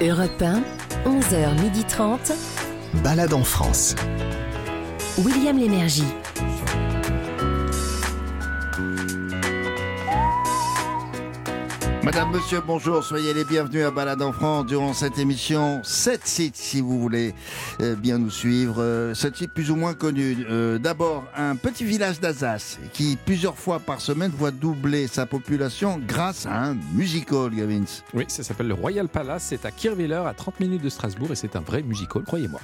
Europe 1, 11h30. Balade en France. William Lémergie. Madame, monsieur, bonjour, soyez les bienvenus à Balade en France durant cette émission. Sept sites, si vous voulez euh, bien nous suivre. Euh, sept sites plus ou moins connus. Euh, D'abord, un petit village d'Alsace qui, plusieurs fois par semaine, voit doubler sa population grâce à un musical, Gavins. Oui, ça s'appelle le Royal Palace. C'est à Kirwiller, à 30 minutes de Strasbourg, et c'est un vrai musical, croyez-moi.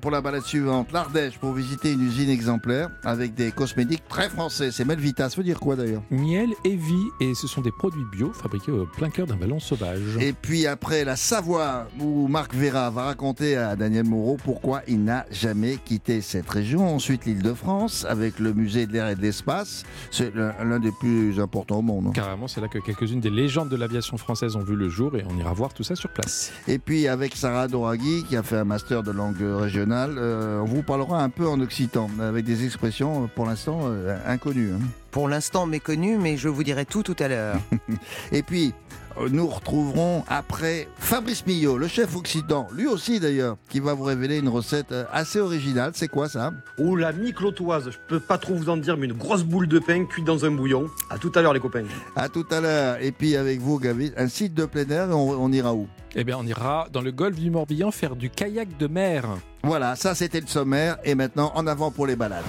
Pour la balade suivante, l'Ardèche pour visiter une usine exemplaire avec des cosmétiques très français. C'est Melvita, ça veut dire quoi d'ailleurs? Miel et vie, et ce sont des produits bio fabriqués au plein cœur d'un ballon sauvage. Et puis après la Savoie, où Marc Vera va raconter à Daniel Moreau pourquoi il n'a jamais quitté cette région. Ensuite l'île de France, avec le musée de l'air et de l'espace. C'est l'un des plus importants au monde. Carrément, c'est là que quelques-unes des légendes de l'aviation française ont vu le jour, et on ira voir tout ça sur place. Et puis avec Sarah Doraghi, qui a fait un master de langue régionale, euh, on vous parlera un peu en occitan, avec des expressions euh, pour l'instant euh, inconnues. hein. Pour l'instant méconnu, mais je vous dirai tout tout à l'heure. Et puis, euh, nous retrouverons après Fabrice Millot, le chef occitan, lui aussi d'ailleurs, qui va vous révéler une recette euh, assez originale. C'est quoi ça? Ou la mi-clotoise, je peux pas trop vous en dire, mais une grosse boule de pain cuite dans un bouillon. À tout à l'heure, les copains. À tout à l'heure. Et puis avec vous, Gavi, un site de plein air, on, on ira où? Eh bien, on ira dans le golfe du Morbihan faire du kayak de mer. Voilà, ça c'était le sommaire. Et maintenant, en avant pour les balades.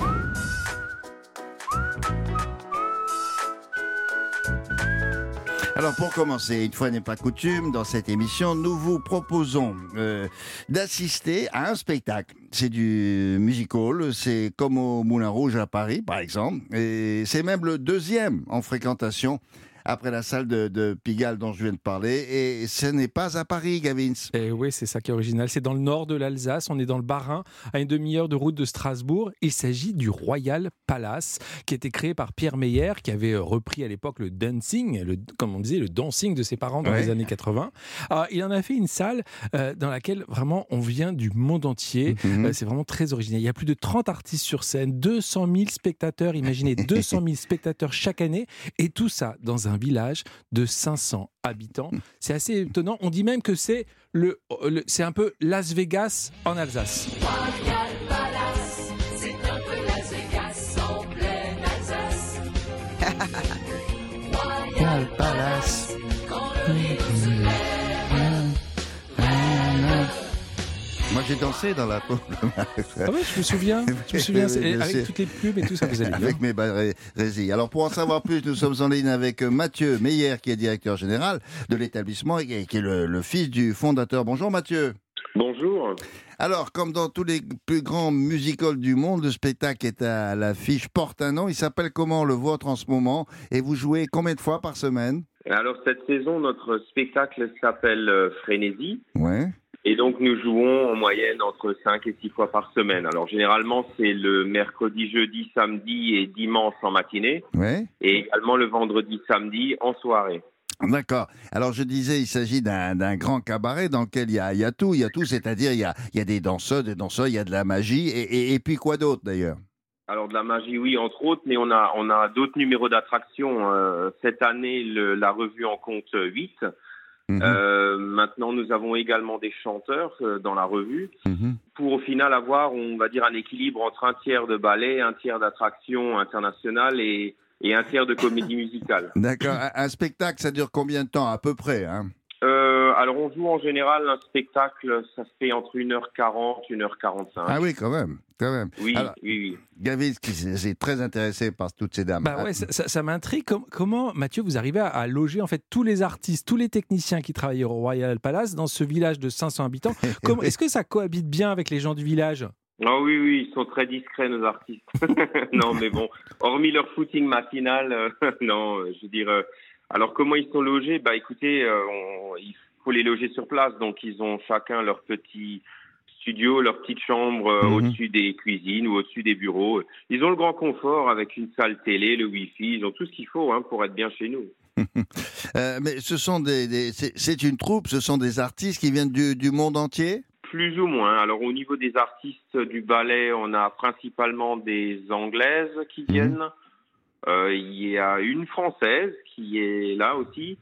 Alors pour commencer, une fois n'est pas coutume, dans cette émission, nous vous proposons euh, d'assister à un spectacle. C'est du musical, c'est comme au Moulin Rouge à Paris par exemple, et c'est même le deuxième en fréquentation après la salle de, de Pigalle dont je viens de parler, et ce n'est pas à Paris, Gavins. Et oui, c'est ça qui est original. C'est dans le nord de l'Alsace. On est dans le Bas-Rhin, à une demi-heure de route de Strasbourg. Il s'agit du Royal Palace, qui a été créé par Pierre Meyer, qui avait euh, repris à l'époque le dancing, le, comme on disait, le dancing de ses parents dans Ouais. les années 80. Alors, il en a fait une salle euh, dans laquelle vraiment on vient du monde entier. Mhm. Euh, c'est vraiment très original. Il y a plus de 30 artistes sur scène, 200 000 spectateurs. Imaginez 200 000 spectateurs chaque année. Et tout ça dans un village de 500 habitants. C'est assez étonnant. On dit même que c'est le, le- c'est un peu Las Vegas en Alsace. J'ai dansé dans la peau. Ah ouais, je me souviens. Je me souviens. sûr. Avec toutes les pubs et tout ça, vous allez bien. Avec mes résilles. Alors pour en savoir plus, nous sommes en ligne avec euh, Mathieu Meyer, qui est directeur général de l'établissement et qui est le, le fils du fondateur. Bonjour Mathieu. Bonjour. Alors, comme dans tous les plus grands musicals du monde, le spectacle est à l'affiche, porte un nom. Il s'appelle comment le vôtre en ce moment? Et vous jouez combien de fois par semaine? Alors cette saison, notre spectacle s'appelle euh, Frénésie. Ouais. Et donc nous jouons en moyenne entre 5 et 6 fois par semaine. Alors généralement c'est le mercredi, jeudi, samedi et dimanche en matinée. Ouais. Et également le vendredi, samedi en soirée. D'accord. Alors je disais, il s'agit d'un grand cabaret dans lequel il y a, il y a tout, il y a tout, c'est-à-dire il y a, il y a des danseurs, des danseurs, il y a de la magie, et, et- et puis quoi d'autre d'ailleurs? Alors de la magie, oui, entre autres, mais on a, on a d'autres numéros d'attraction. Euh, cette année, le- la revue en compte 8. Mhm, Euh, maintenant, nous avons également des chanteurs euh, dans la revue. mhm. pour au final avoir, on va dire, un équilibre entre un tiers de ballet, un tiers d'attraction internationale et, et un tiers de comédie musicale. D'accord. Un, un spectacle, ça dure combien de temps à peu près hein? Euh, alors, on joue en général un spectacle, ça se fait entre 1h40, 1h45. Ah oui, quand même, quand même. oui, alors- oui, oui. Gavis, qui très intéressé par toutes ces dames. Bah ouais, ça, ça- ça m'intrigue. Com- comment, Mathieu, vous arrivez à, à loger en fait tous les artistes, tous les techniciens qui travaillent au Royal Palace dans ce village de 500 habitants? Comment- Est-ce que ça cohabite bien avec les gens du village? Ah oui, oui, ils sont très discrets, nos artistes. non, mais bon, hormis leur footing matinal, euh, non, euh, je veux dire. euh, alors, comment ils sont logés? Bah, écoutez, euh, on- il faut les loger sur place, donc ils ont chacun leur petit studio, leur petite chambre euh, Mhm. au-dessus des cuisines ou au-dessus des bureaux. Ils ont le grand confort avec une salle télé, le Wi-Fi, ils ont tout ce qu'il faut hein, pour être bien chez nous. Euh, mais ce sont des, des- c'est une troupe, ce sont des artistes qui viennent du, du monde entier? Plus ou moins. Alors au niveau des artistes du ballet, on a principalement des Anglaises qui Mhm. viennent. Euh, il y a une Française qui est là aussi.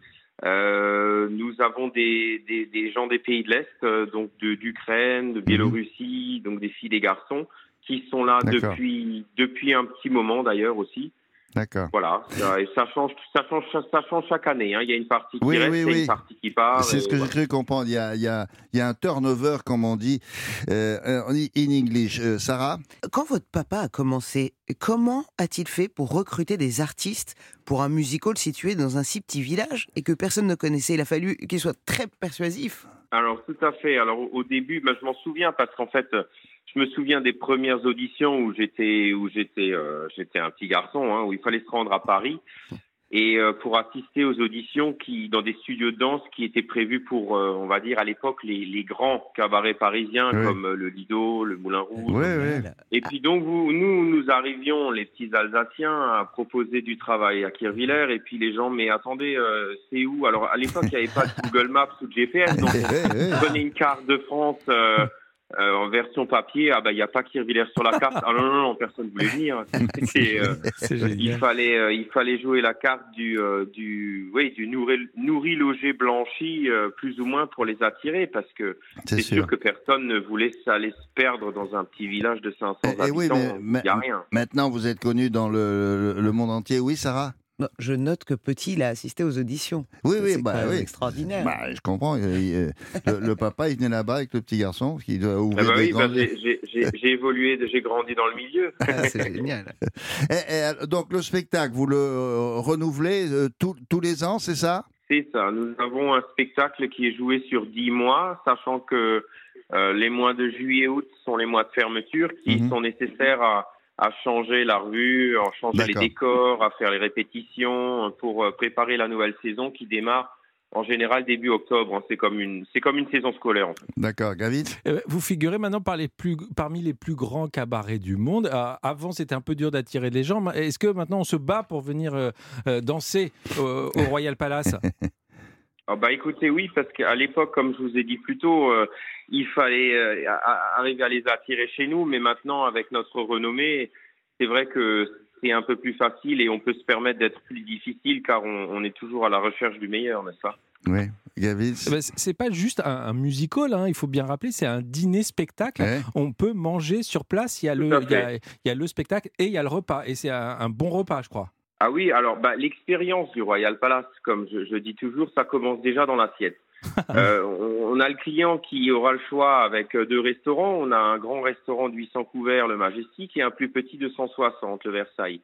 Euh, nous avons des, des, des gens des pays de l'Est, euh, donc d'Ukraine, de Biélorussie, donc des filles, des garçons, qui sont là depuis un petit moment d'ailleurs aussi. D'accord. Voilà, ça, et ça change, ça change, ça change chaque année. hein. Il y a une partie qui Oui, reste, oui, et oui. une partie qui part. C'est ce que j'ai voilà. cru comprendre. Il y a, il y a, il y a un turnover, comme on dit euh, en in English. Euh, Sarah? Quand votre papa a commencé, comment a-t-il fait pour recruter des artistes pour un musical situé dans un si petit village et que personne ne connaissait? Il a fallu qu'il soit très persuasif. Alors tout à fait. Alors au- au début, ben, je m'en souviens parce qu'en fait, euh, je me souviens des premières auditions où j'étais où j'étais euh, j'étais un petit garçon, hein, où il fallait se rendre à Paris et euh, pour assister aux auditions qui dans des studios de danse qui étaient prévus pour, euh, on va dire à l'époque les, les grands cabarets parisiens Oui. comme euh, le Lido, le Moulin Rouge. Oui, oui. Et puis donc vous, nous, nous arrivions, les petits Alsaciens, à proposer du travail à Kirchwiller. Et puis les gens, mais attendez, euh, c'est où? Alors à l'époque, il n'y avait pas de Google Maps ou de GPS. Donc prenez une carte de France euh, euh, en version papier. Ah ben il n'y a pas Kirchwiller sur la carte. Ah non non non, personne ne voulait venir. Euh, C'est il fallait euh, il fallait jouer la carte du euh, du oui du nourri, nourri logé blanchi euh, plus ou moins pour les attirer parce que C'est sûr. sûr que personne ne voulait aller se perdre dans un petit village de 500 Eh, eh habitants. oui, mais- Il mais- n'y a rien. Maintenant, vous êtes connu dans le, le- le monde entier. Oui, Sarah? Non, je note que petit, il a assisté aux auditions. Oui, oui, c'est bah quand même oui. extraordinaire. Bah, je comprends. Euh, il- euh, le, le papa, il venait là-bas avec le petit garçon qui doit Ah bah oui, bah, grandes- j'ai- j'ai j'ai- j'ai évolué, j'ai grandi dans le milieu. Ah, c'est génial. Eh, donc, le spectacle, vous le euh, renouvelez euh, tous- tous les ans, c'est ça? C'est ça. Nous avons un spectacle qui est joué sur 10 mois, sachant que euh, les mois de juillet-août sont les mois de fermeture qui Mhm. sont nécessaires à, à changer la rue, à changer les décors, à faire les répétitions pour euh, préparer la nouvelle saison qui démarre en général début octobre. C'est comme une, c'est comme une saison scolaire. En fait. D'accord, Gavin Euh, Vous figurez maintenant par les plus, parmi les plus grands cabarets du monde. Euh, avant, c'était un peu dur d'attirer les gens. Est-ce que maintenant on se bat pour venir euh, euh, danser au, au Royal Palace? Ah bah écoutez, oui, parce qu'à l'époque, comme je vous ai dit plus tôt, euh, il fallait euh, arriver à les attirer chez nous, mais maintenant, avec notre renommée, c'est vrai que c'est un peu plus facile et on peut se permettre d'être plus difficile car on, on est toujours à la recherche du meilleur, n'est-ce pas? Oui, Gavin Eh ben, C'est pas juste un, un musical, hein, il faut bien rappeler, c'est un dîner-spectacle. Ouais. On peut manger sur place, il y, a le, il, y a, il y a le spectacle et il y a le repas. Et c'est un, un bon repas, je crois. Ah oui, alors bah, l'expérience du Royal Palace, comme je, je dis toujours, ça commence déjà dans l'assiette. Euh, on, on a le client qui aura le choix avec euh, deux restaurants. On a un grand restaurant de 800 couverts, le Majestic, et un plus petit de 160, le Versailles.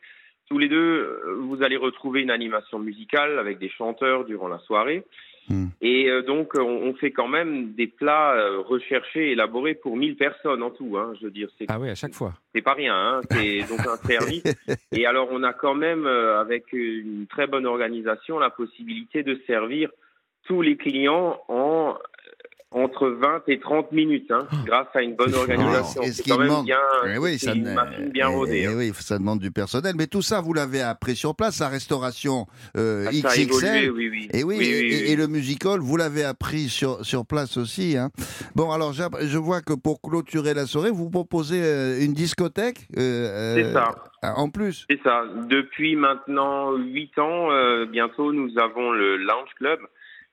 Tous les deux, euh, vous allez retrouver une animation musicale avec des chanteurs durant la soirée. Hmm. Et euh, donc, on, on fait quand même des plats euh, recherchés, élaborés pour 1000 personnes en tout. Hein, je veux dire, c'est Ah oui, à chaque fois. c'est pas rien, hein. c'est donc un service. Et alors, on a quand même, euh, avec une très bonne organisation, la possibilité de servir tous les clients en euh, entre 20 et 30 minutes, hein, grâce à une bonne organisation. Alors, est-ce qu'il quand même demande- bien, Eh oui, ça, une machine bien eh, rodée. eh hein. oui, ça demande du personnel. Mais tout ça, vous l'avez appris sur place, la restauration euh, Ah, évolué, XXL. oui, oui. Et oui, et, oui, et- et le musical, vous l'avez appris sur, sur place aussi. Hein. Bon, alors je vois que pour cloturer la soirée, vous proposez euh, une discothèque euh, C'est ça. euh, en plus. C'est ça. Depuis maintenant 8 ans, bientôt, nous avons le Lounge Club.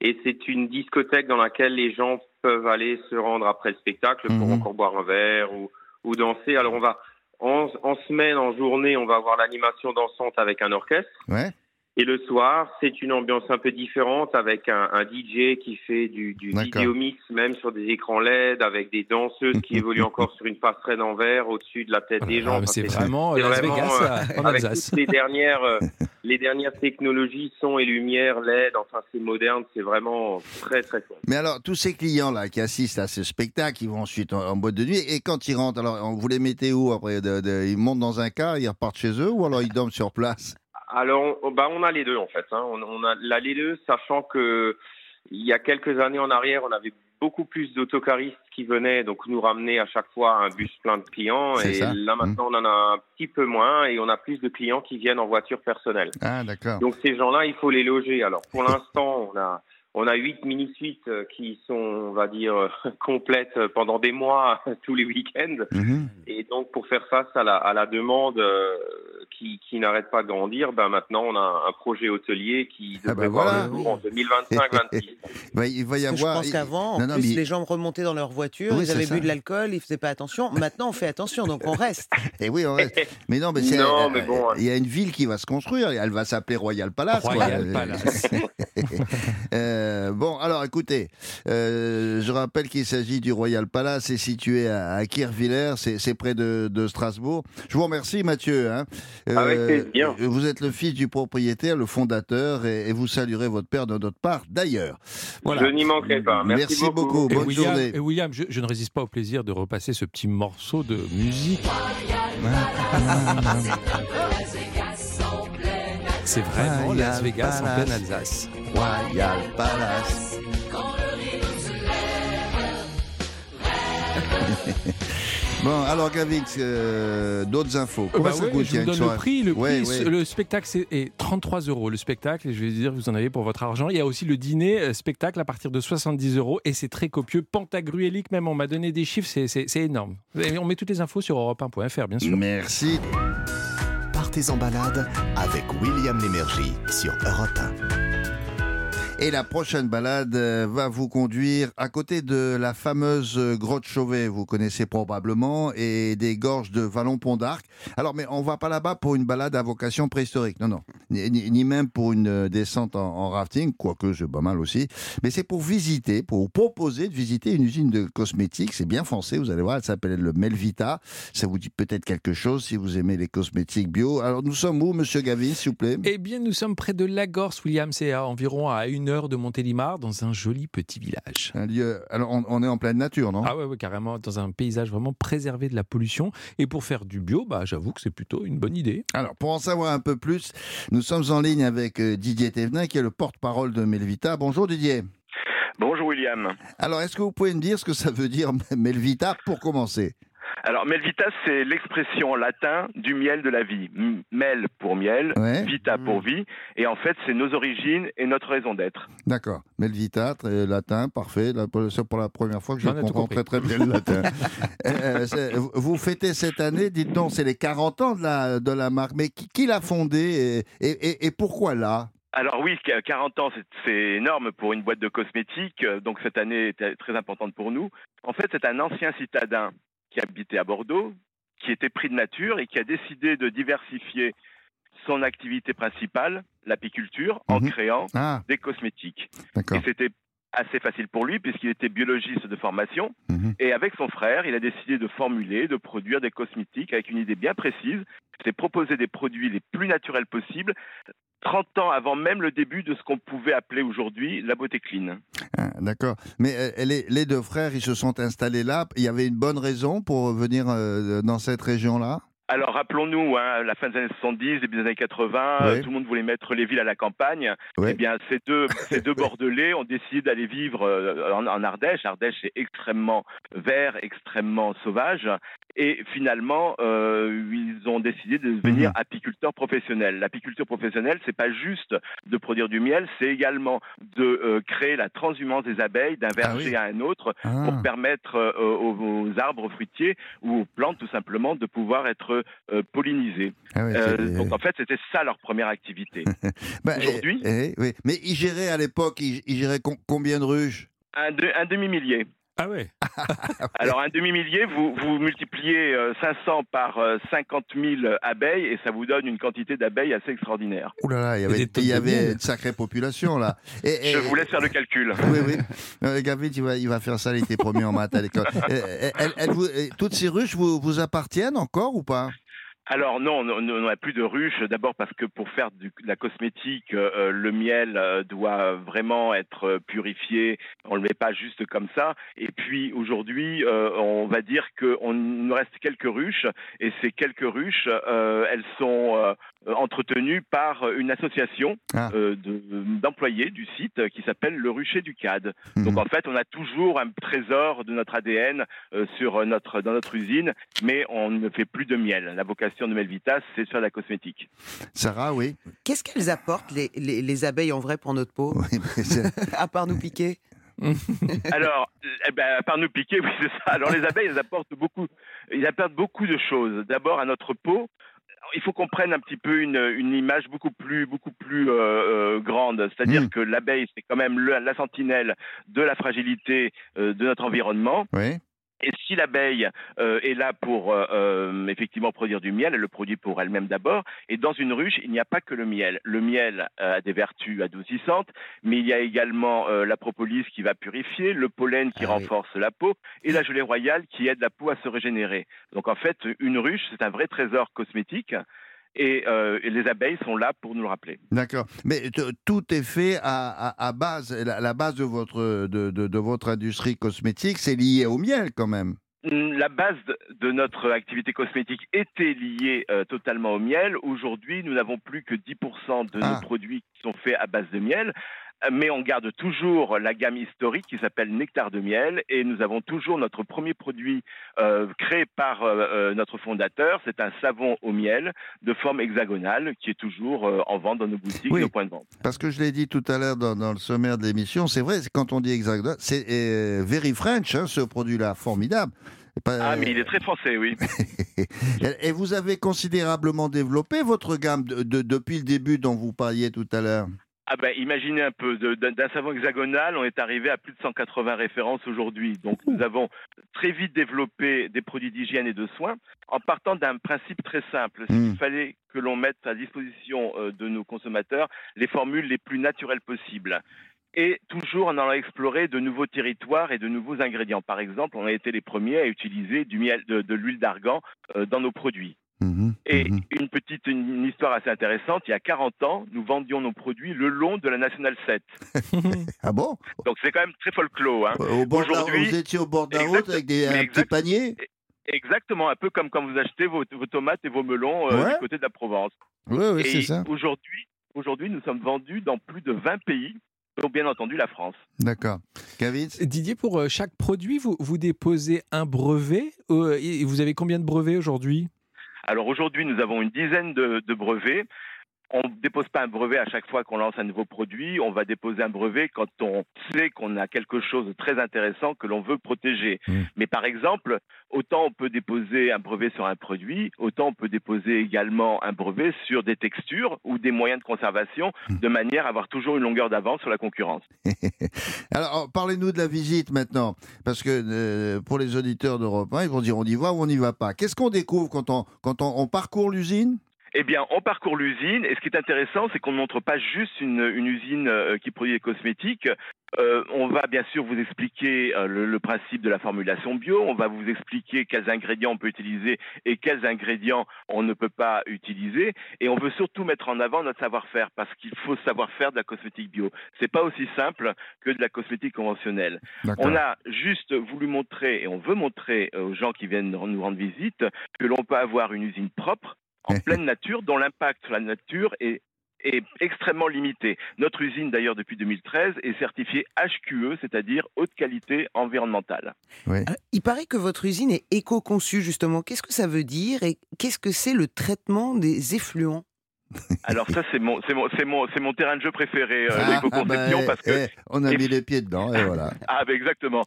Et c'est une discothèque dans laquelle les gens peuvent aller se rendre après le spectacle pour Mhm. encore boire un verre ou, ou danser. Alors, on va, en, en semaine, en journée, on va avoir l'animation dansante avec un orchestre. Ouais. Et le soir, c'est une ambiance un peu différente avec un, un DJ qui fait du, du D'accord. vidéo mix, même sur des écrans LED, avec des danseuses qui évoluent encore sur une passerelle en verre au-dessus de la tête des gens. Ah, Enfin, c'est vraiment c'est Las vraiment, Vegas euh, à- en avec Alsace. toutes les dernières, euh, les dernières technologies, son et lumière, LED, enfin c'est moderne, c'est vraiment très très fort. Mais alors, tous ces clients-là qui assistent à ce spectacle, ils vont ensuite en, en boîte de nuit. Et quand ils rentrent, alors on- vous les mettez où après? De- de- Ils montent dans un car, ils repartent chez eux ou alors ils dorment sur place? Alors, on, bah, on a les deux en fait. Hein. On, on a là, les deux, sachant que il y a quelques années en arrière, on avait beaucoup plus d'autocaristes qui venaient donc nous ramener à chaque fois un bus plein de clients. Et ça. là maintenant, on en a un petit peu moins et on a plus de clients qui viennent en voiture personnelle. Ah, d'accord. Donc ces gens-là, il faut les loger. Alors pour l'instant, on a on a huit mini-suites euh, qui sont, on va dire, complètes pendant des mois, tous les week-ends. Mhm. Et donc, pour faire face à la, à la demande euh, qui, qui n'arrête pas de grandir, ben maintenant, on a un projet hôtelier qui Ah devrait ben voir voilà. le jour en 2025-26. Bah, il va y avoir. je pense qu'avant, en Non, non, plus, mais- les gens remontaient dans leur voiture, Oui, ils avaient ça. bu de l'alcool, ils faisaient pas attention. Maintenant, on fait attention, donc on reste. Eh oui, on reste. Mais non, mais c'est. Non, euh, mais bon, Il y a une ville qui va se construire. Elle va s'appeler Royal Palace. Royal Palace. Euh, bon, alors écoutez, euh, je rappelle qu'il s'agit du Royal Palace, c'est situé à, à c'est c'est près de, de Strasbourg. Je vous remercie Mathieu. hein. Avec plaisir. Vous êtes le fils du propriétaire, le fondateur, et, et vous saluerez votre père de notre part d'ailleurs. Je n'y manquerai pas. Merci, beaucoup. Et Bonne William, journée. et William, je, je ne résiste pas au plaisir de repasser ce petit morceau de musique. C'est vraiment Royal Las Vegas en pleine Alsace. Royal Palace. Bon, alors Gavix, euh, d'autres infos. Euh, Comment bah ça ouais, coûte je vous donne le prix. Le, Ouais, prix, ouais. le spectacle c'est est 33 euros. Le spectacle, et je vais dire, vous en avez pour votre argent. Il y a aussi le dîner euh, spectacle à partir de 70 euros et c'est très copieux. Pantagruélique même, on m'a donné des chiffres, c'est- énorme. Et on met toutes les infos sur europe1.fr, bien sûr. Merci. Partez en balade avec William Lémergie sur Europe 1. Et la prochaine balade euh, va vous conduire à côté de la fameuse grotte Chauvet, vous connaissez probablement, et des gorges de Vallon-Pont d'Arc. Alors, mais on va pas là-bas pour une balade à vocation préhistorique, non, non, ni, même pour une euh, descente en, en rafting, quoique c'est pas mal aussi, mais c'est pour visiter, pour vous proposer de visiter une usine de cosmétiques, c'est bien français, vous allez voir, elle s'appelle le Melvita, ça vous dit peut-être quelque chose si vous aimez les cosmétiques bio. Alors, nous sommes où, monsieur Gavin, s'il vous plaît? Eh bien, nous sommes près de Lagorce, William. C'est à environ à une heure de Montélimar, dans un joli petit village. Un lieu. Alors, on, on est en pleine nature, non? Ah ouais, ouais, carrément, dans un paysage vraiment préservé de la pollution. Et pour faire du bio, bah, j'avoue que c'est plutôt une bonne idée. Alors, pour en savoir un peu plus, nous sommes en ligne avec euh, Didier Thévenin, qui est le porte-parole de Melvita. Bonjour Didier. Bonjour William. Alors, est-ce que vous pouvez me dire ce que ça veut dire Melvita pour commencer? Alors Melvita, c'est l'expression latin du miel de la vie. Mel pour miel, Ouais. vita pour vie, et en fait c'est nos origines et notre raison d'être. D'accord. Melvita, très latin, parfait. C'est pour la première fois que je comprends très très bien le latin. Euh, euh, vous fêtez cette année, dites donc, c'est les 40 ans de la, de la marque. Mais qui, qui l'a fondée et, et- et- et pourquoi là? Alors oui, qu- 40 ans, c'est- énorme pour une boîte de cosmétiques, euh, donc cette année était très importante pour nous. En fait, c'est un ancien citadin qui habitait à Bordeaux, qui était pris de nature et qui a décidé de diversifier son activité principale, l'apiculture, en Mhm. créant Ah, des cosmétiques. Et c'était assez facile pour lui puisqu'il était biologiste de formation. Mhm. Et avec son frère, il a décidé de formuler, de produire des cosmétiques avec une idée bien précise. C'est proposer des produits les plus naturels possibles, 30 ans avant même le début de ce qu'on pouvait appeler aujourd'hui la beauté clean. Ah, D'accord. Mais euh, les, deux frères, ils se sont installés là. Il y avait une bonne raison pour venir euh, dans cette région-là? Alors rappelons-nous, hein, la fin des années 70, début des années 80, Ouais. euh, tout le monde voulait mettre les villes à la campagne. Eh bien, ces deux, ces deux Bordelais ont décidé d'aller vivre euh, en, en Ardèche. Ardèche est extrêmement vert, extrêmement sauvage. Et finalement, euh, ils ont décidé de devenir Mhm. apiculteurs professionnels. L'apiculture professionnelle, c'est pas juste de produire du miel, c'est également de euh, créer la transhumance des abeilles d'un verger oui. à un autre Ah. pour permettre euh, aux, aux arbres fruitiers ou aux plantes tout simplement de pouvoir être pollinisés. Ah Euh, donc en fait, c'était ça leur première activité. Bah, aujourd'hui- eh, eh, oui. Mais ils géraient à l'époque, ils, ils géraient com- combien de ruches? Un, de- un demi-millier. Ah ouais Alors un demi-millier, vous, vous multipliez euh, 500 par euh, 50 000 abeilles et ça vous donne une quantité d'abeilles assez extraordinaire. Ouh là là, il y avait, il y une sacrée population là. Et- et- Je vous laisse faire le calcul. Oui, oui. Euh, Gavin, il va, il va faire ça, il était promis en maths à l'école. Euh, euh, toutes ces ruches vous, vous appartiennent encore ou pas? Alors non, on n'a plus de ruches. D'abord parce que pour faire de la cosmétique, euh, euh, le miel euh, doit vraiment être euh, purifié. On le met pas juste comme ça. Et puis aujourd'hui, euh, on va dire qu'il nous reste quelques ruches. Et ces quelques ruches, elles sont entretenu par euh, une association Ah. euh, de- d'employés du site euh, qui s'appelle le Rucher du CAD. Mhm. Donc en fait, on a toujours un trésor de notre ADN euh, sur euh, notre, dans notre usine, mais on ne fait plus de miel. La vocation de Melvitas, c'est de faire de la cosmétique. Sarah, oui. Qu'est-ce qu'elles apportent, les, les- les abeilles en vrai, pour notre peau? Oui, À part nous piquer? Alors, eh ben, à part nous piquer, oui, c'est ça. Alors, les abeilles, elles apportent beaucoup, ils apportent beaucoup de choses. D'abord, à notre peau, il faut qu'on prenne un petit peu une, une image beaucoup plus, beaucoup plus euh, euh, grande. C'est-à dire Mm. que l'abeille, c'est quand même le- la sentinelle de la fragilité euh, de notre environnement. oui. Et si l'abeille euh, est là pour euh, euh, effectivement produire du miel, elle le produit pour elle-même d'abord. Et dans une ruche, il n'y a pas que le miel. Le miel euh, a des vertus adoucissantes, mais il y a également euh, la propolis qui va purifier, le pollen qui Ah oui. renforce la peau, et la gelée royale qui aide la peau à se régénérer. Donc en fait, une ruche, c'est un vrai trésor cosmétique. Et, euh, et les abeilles sont là pour nous le rappeler. D'accord. Mais tout est fait à, à- à base, la, la base de votre, de, de- de votre industrie cosmétique, c'est lié au miel quand même. La base de- de notre activité cosmétique était liée euh, totalement au miel. Aujourd'hui, nous n'avons plus que 10% de Ah. nos produits qui sont faits à base de miel. Mais on garde toujours la gamme historique qui s'appelle Nectar de miel et nous avons toujours notre premier produit euh, créé par euh, euh, notre fondateur. C'est un savon au miel de forme hexagonale qui est toujours euh, en vente dans nos boutiques, Oui. nos points de vente. Parce que je l'ai dit tout à l'heure dans, dans le sommaire de l'émission, c'est vrai, quand on dit hexagonal, c'est very French, hein, ce produit-là, formidable. Pas- Ah, mais il est très français, oui. Et vous avez considérablement développé votre gamme de- de- depuis le début dont vous parliez tout à l'heure. Ah ben, imaginez un peu, d'un savon hexagonal, on est arrivé à plus de 180 références aujourd'hui. Donc nous avons très vite développé des produits d'hygiène et de soins en partant d'un principe très simple. C'est Mm. qu'il fallait que l'on mette à disposition euh, de nos consommateurs les formules les plus naturelles possibles. Et toujours en allant explorer de nouveaux territoires et de nouveaux ingrédients. Par exemple, on a été les premiers à utiliser du miel, de, de l'huile d'argan euh, dans nos produits. Mhm, Et mhm. une petite une, une histoire assez intéressante, il y a 40 ans, nous vendions nos produits le long de la National 7. Ah bon? Donc c'est quand même très folklore. Hein. Au bord de la- Aujourd'hui- Vous étiez au bord de la Exact- route avec des, un petit panier? Exactement, un peu comme quand vous achetez vos, vos tomates et vos melons euh, Ouais. du côté de la Provence. Oui, oui, c'est ça. aujourd'hui, aujourd'hui, nous sommes vendus dans plus de 20 pays, dont bien entendu la France. D'accord. Didier, pour euh, chaque produit, vous, vous déposez un brevet. euh, et vous avez combien de brevets aujourd'hui? Alors aujourd'hui, nous avons une dizaine de, brevets. On ne dépose pas un brevet à chaque fois qu'on lance un nouveau produit. On va déposer un brevet quand on sait qu'on a quelque chose de très intéressant que l'on veut protéger. Mm. Mais par exemple, autant on peut déposer un brevet sur un produit, autant on peut déposer également un brevet sur des textures ou des moyens de conservation Mm. de manière à avoir toujours une longueur d'avance sur la concurrence. Alors, parlez-nous de la visite maintenant, parce que euh, pour les auditeurs d'Europe 1, ils vont dire on y va ou on n'y va pas. Qu'est-ce qu'on découvre quand on, quand on, on parcourt l'usine? Eh bien, on parcourt l'usine et ce qui est intéressant, c'est qu'on ne montre pas juste une, une usine euh, qui produit des cosmétiques. Euh, on va bien sûr vous expliquer euh, le, le principe de la formulation bio. On va vous expliquer quels ingrédients on peut utiliser et quels ingrédients on ne peut pas utiliser. Et on veut surtout mettre en avant notre savoir-faire parce qu'il faut savoir faire de la cosmétique bio. C'est pas aussi simple que de la cosmétique conventionnelle. On a juste voulu montrer et on veut montrer euh, aux gens qui viennent nous rendre visite que l'on peut avoir une usine propre en pleine nature dont l'impact sur la nature est est extrêmement limité. Notre usine, d'ailleurs, depuis 2013, est certifiée HQE, c'est-à-dire haute qualité environnementale. Euh, Il paraît que votre usine est éco-conçue, justement. Qu'est-ce que ça veut dire et qu'est-ce que c'est le traitement des effluents? Alors ça, c'est mon, c'est mon, c'est mon, c'est mon terrain de jeu préféré, euh, Ah, l'éco-conception, bah, parce que eh, on a et- mis les pieds dedans, et voilà. Ah, ben exactement.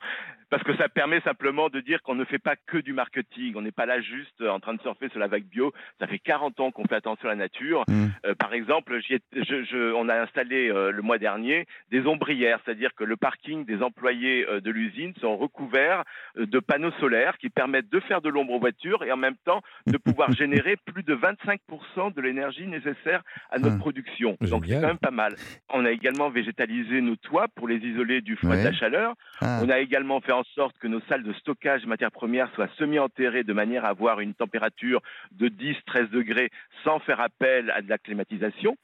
Parce que ça permet simplement de dire qu'on ne fait pas que du marketing. On n'est pas là juste en train de surfer sur la vague bio. Ça fait 40 ans qu'on fait attention à la nature. Mm. Euh, par exemple, j'y ai- je- je- on a installé euh, le mois dernier des ombrières, c'est-à-dire que le parking des employés euh, de l'usine sont recouverts euh, de panneaux solaires qui permettent de faire de l'ombre aux voitures et en même temps de pouvoir générer plus de 25% de l'énergie nécessaire à notre Ah, production. Donc c'est quand même pas mal. On a également végétalisé nos toits pour les isoler du froid et de la Ouais. chaleur. Ah, On a également fait en sorte que nos salles de stockage de matières premières soient semi-enterrées de manière à avoir une température de 10-13 degrés sans faire appel à de la climatisation.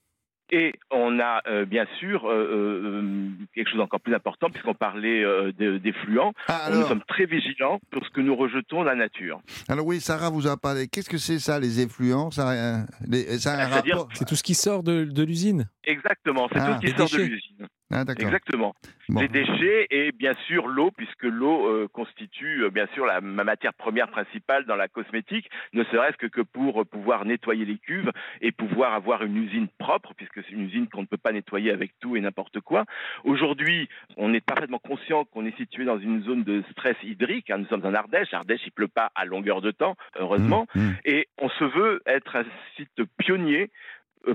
Et on a euh, bien sûr euh, euh, quelque chose d'encore plus important, puisqu'on parlait euh, de- des fluents. Ah, Nous sommes très vigilants sur ce que nous rejetons dans la nature. alors oui, Sarah vous a parlé. Qu'est-ce que c'est ça, les effluents ça, a un- les- ça a un C'est-à-dire- rapport C'est tout ce qui sort de, de l'usine. Exactement, c'est Ah, tout ce qui sort de l'usine. Ah. Exactement. Bon. Les déchets et bien sûr l'eau, puisque l'eau euh, constitue euh, bien sûr la ma matière première principale dans la cosmétique, ne serait-ce que, que pour pouvoir nettoyer les cuves et pouvoir avoir une usine propre, puisque c'est une usine qu'on ne peut pas nettoyer avec tout et n'importe quoi. Aujourd'hui, on est parfaitement conscient qu'on est situé dans une zone de stress hydrique. hein. Nous sommes en Ardèche. Ardèche, il pleut pas à longueur de temps, heureusement. Mmh, mmh. Et on se veut être un site pionnier euh,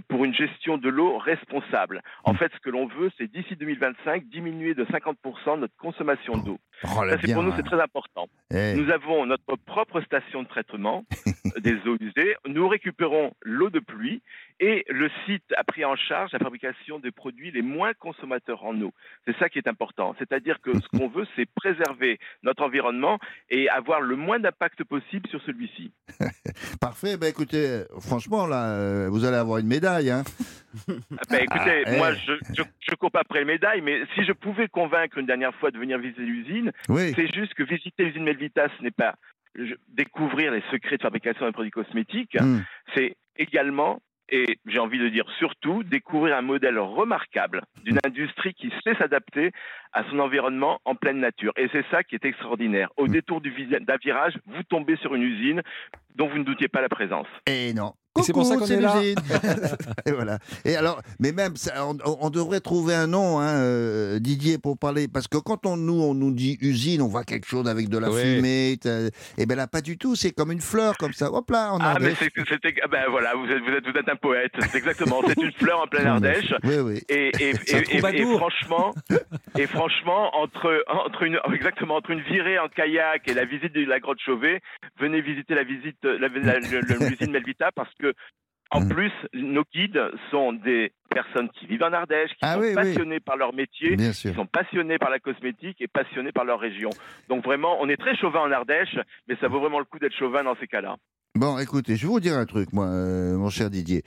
pour une gestion de l'eau responsable. En Mm. fait, ce que l'on veut, c'est d'ici 2025 diminuer de 50% notre consommation d'eau. Oh là Ça, bien, pour nous, hein. c'est très important. Eh, Nous avons notre propre station de traitement des eaux usées. Nous récupérons l'eau de pluie et le site a pris en charge la fabrication des produits les moins consommateurs en eau. C'est ça qui est important. C'est-à-dire que ce qu'on veut, c'est préserver notre environnement et avoir le moins d'impact possible sur celui-ci. Parfait. Ben écoutez, franchement, là, euh, vous allez avoir une médaille. Hein. Ah ben, écoutez, Ah, eh. moi, je, je, je cours pas après les médailles, mais si je pouvais convaincre une dernière fois de venir visiter l'usine, Oui. c'est juste que visiter l'usine Melvita, ce n'est pas découvrir les secrets de fabrication des produits cosmétiques, Mmh. c'est également, et j'ai envie de dire surtout, découvrir un modèle remarquable d'une industrie qui sait s'adapter à son environnement en pleine nature. Et c'est ça qui est extraordinaire. Au Mm. détour d'un virage, vous tombez sur une usine dont vous ne doutiez pas la présence. Et non. C'est pour ça qu'on est là. l'usine. et voilà. Et alors, mais même, ça, on, on devrait trouver un nom, hein, euh, Didier, pour parler, parce que quand on nous, on nous dit usine, on voit quelque chose avec de la Ouais. fumée. Et ben là, pas du tout. C'est comme une fleur, comme ça. Hop là, on Ah, mais c'était, ah ben voilà, vous êtes, vous êtes, vous êtes un poète. C'est exactement. C'est une fleur en pleine Ardèche. Oui, oui. Et, et, et, et- et troubadour. franchement, et franchement, entre, entre une, exactement, entre une virée en kayak et la visite de la grotte Chauvet, venez visiter la visite, la, Melvita parce que, en Mm. plus, nos guides sont des personnes qui vivent en Ardèche, qui Ah sont oui, oui. passionnées par leur métier, qui sont passionnés par la cosmétique et passionnés par leur région. Donc vraiment, on est très chauvin en Ardèche, mais ça vaut vraiment le coup d'être chauvin dans ces cas-là. Bon, écoutez, je vais vous dire un truc, moi, euh, mon cher Didier.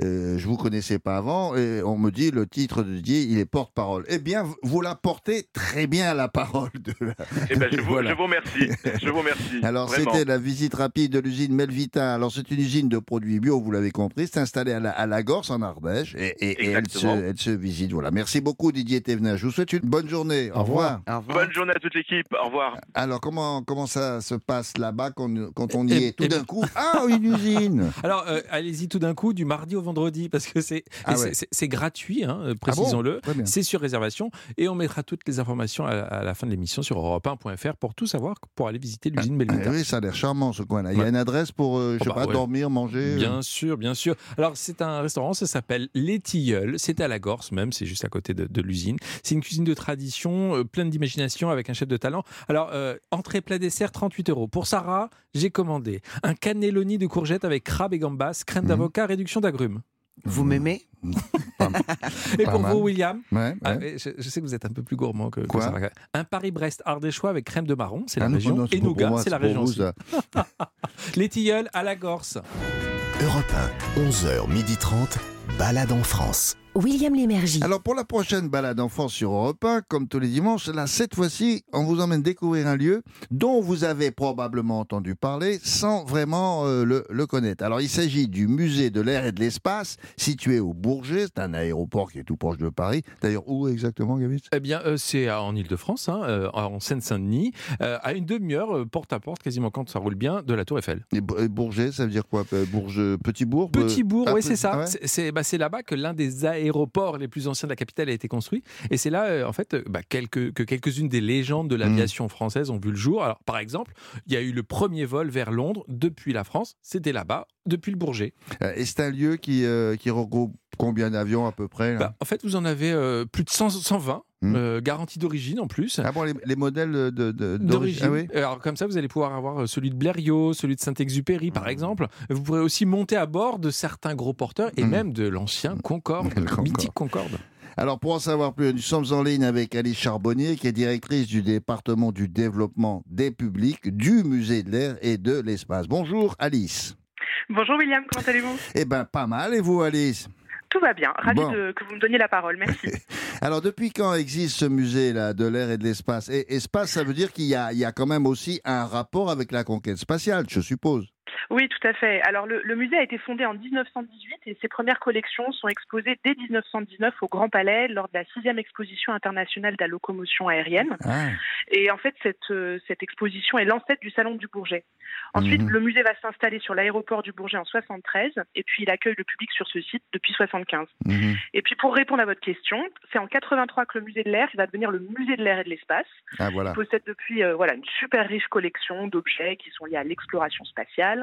Euh, je vous connaissais pas avant, et on me dit le titre de Didier, il est porte-parole. Eh bien, vous la portez très bien la parole de la... Eh ben, je, vous, Voilà. je vous remercie. Je vous remercie. Alors, c'était la visite rapide de l'usine Melvita. Alors, c'est une usine de produits bio, vous l'avez compris. C'est installé à la, à la Gorse, en Ardèche. Et, et- et elle, se, Exactement. elle se visite. Voilà. Merci beaucoup, Didier Thévenin. Je vous souhaite une bonne journée. Au, Au revoir. revoir. Au revoir. Bonne journée à toute l'équipe. Au revoir. Alors, comment, comment ça se passe là-bas quand, quand on y Eh- est? Tout eh- d'un coup, ah, une usine Alors, euh, allez-y tout d'un coup, du mardi au vendredi, parce que c'est Ah ouais. gratuit, hein, euh, Ah bon précisons-le. C'est sur réservation et on mettra toutes les informations à, à la fin de l'émission sur europe1.fr pour tout savoir, pour aller visiter l'usine Eh Melvita. oui, ça a l'air charmant ce coin-là. Il y a une adresse pour, euh, je Oh sais bah pas, ouais. dormir, manger. Bien sûr, bien sûr. Alors, c'est un restaurant, ça s'appelle Les Tilleuls. C'est à la Gorse même, c'est juste à côté de, de l'usine. C'est une cuisine de tradition, pleine d'imagination, avec un chef de talent. Alors, entrée, plat, dessert, 38 euros. Pour Sarah, j'ai commandé un cannelloni de courgettes avec crabe et gambas, crème Mhm. d'avocat, réduction d'agrumes. Vous m'aimez Et Pas pour mal. vous, William Ouais, ah, je, je sais que vous êtes un peu plus gourmand que, que Quoi Sarah. Un Paris-Brest ardéchois avec crème de marron, c'est la Ah non, région. non, et nougat, c'est la région vous, ça. Les Tilleuls à la Gorse. Europe 1, 11h30, balade en France. William Lémergie. Alors pour la prochaine balade enfant sur Europe 1, comme tous les dimanches, là cette fois-ci, on vous emmène découvrir un lieu dont vous avez probablement entendu parler sans vraiment euh, le, le connaître. Alors il s'agit du musée de l'air et de l'espace situé au Bourget, c'est un aéroport qui est tout proche de Paris. D'ailleurs où exactement Gavis? Eh bien, euh, c'est en Ile-de-France, hein, euh, en Seine-Saint-Denis, euh, à une demi-heure, euh, porte à porte, quasiment quand ça roule bien, de la Tour Eiffel. Et Bo- et Bourget, ça veut dire quoi? Bourges, Petit bourg Petit bourg, oui, c'est ça. ah ouais C'est- C'est bah, c'est là-bas que l'un des aéroports les plus anciens de la capitale a été construit. Et c'est là, euh, en fait, euh, bah, quelques, que quelques-unes des légendes de Mm. l'aviation française ont vu le jour. Alors, par exemple, il y a eu le premier vol vers Londres depuis la France. C'était là-bas, depuis le Bourget. Euh, Et c'est un lieu qui, euh, qui regroupe combien d'avions à peu près Bah, en fait, vous en avez euh, plus de 100, 120, Mm. euh, garantie d'origine en plus. Ah bon, les, les modèles de, de- d'origine. Ah oui Alors comme ça, vous allez pouvoir avoir celui de Blériot, celui de Saint-Exupéry, par Mhm. exemple. Vous pourrez aussi monter à bord de certains gros porteurs et Mhm. même de l'ancien Concorde, Le Concorde. mythique Concorde. Alors, pour en savoir plus, nous sommes en ligne avec Alice Charbonnier, qui est directrice du département du développement des publics du Musée de l'air et de l'espace. Bonjour, Alice. Bonjour William, comment allez-vous Eh ben, pas mal. Et vous, Alice Tout va bien. Ravi Bon. que vous me donniez la parole. Merci. Alors, depuis quand existe ce musée là, de l'air et de l'espace? Et Espace, ça veut dire qu'il y y a quand même aussi un rapport avec la conquête spatiale, je suppose. Oui, tout à fait. Alors, le, le musée a été fondé en 1918 et ses premières collections sont exposées dès 1919 au Grand Palais lors de la sixième exposition internationale de la locomotion aérienne. Ah. Et en fait, cette, euh, cette exposition est l'ancêtre du Salon du Bourget. Ensuite, Mhm. le musée va s'installer sur l'aéroport du Bourget en 73 et puis il accueille le public sur ce site depuis 75. Mhm. Et puis, pour répondre à votre question, c'est en 83 que le musée de l'air va devenir le musée de l'air et de l'espace. Ah, voilà. Il possède depuis euh, voilà, une super riche collection d'objets qui sont liés à l'exploration spatiale.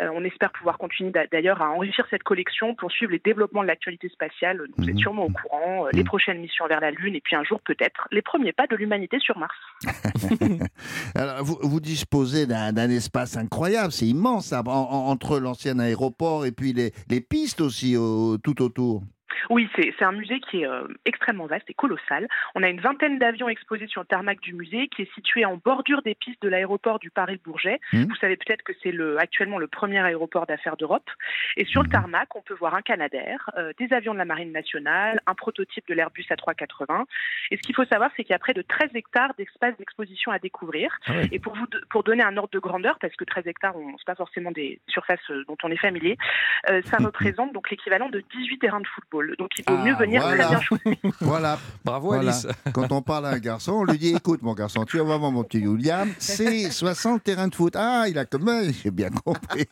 Euh, on espère pouvoir continuer d'a- d'ailleurs à enrichir cette collection pour suivre les développements de l'actualité spatiale. Vous êtes Mhm. sûrement au courant, euh, les Mhm. prochaines missions vers la Lune et puis un jour peut-être les premiers pas de l'humanité sur Mars. Alors, vous, vous disposez d'un d'un espace incroyable, c'est immense, ça, en- en- entre l'ancien aéroport et puis les, les pistes aussi au- tout autour. Oui, c'est un musée qui est euh, extrêmement vaste et colossal. On a une vingtaine d'avions exposés sur le tarmac du musée qui est situé en bordure des pistes de l'aéroport du Paris-Bourget. Mhm. Vous savez peut-être que c'est le, actuellement le premier aéroport d'affaires d'Europe. Et sur le Mhm. tarmac, on peut voir un Canadair, euh, des avions de la Marine nationale, un prototype de l'Airbus A380. Et ce qu'il faut savoir, c'est qu'il y a près de 13 hectares d'espace d'exposition à découvrir. Ah. Et pour vous pour donner un ordre de grandeur, parce que 13 hectares, on- c'est pas forcément des surfaces euh, dont on est familier, euh, ça représente donc l'équivalent de 18 terrains de football. Donc il vaut Ah, mieux venir voilà. très bien. Voilà, Bravo Voilà. Alice. quand on parle à un garçon, on lui dit écoute mon garçon, tu vas voir mon petit William, c'est 60 terrains de foot. Ah, il a comme j'ai bien compris.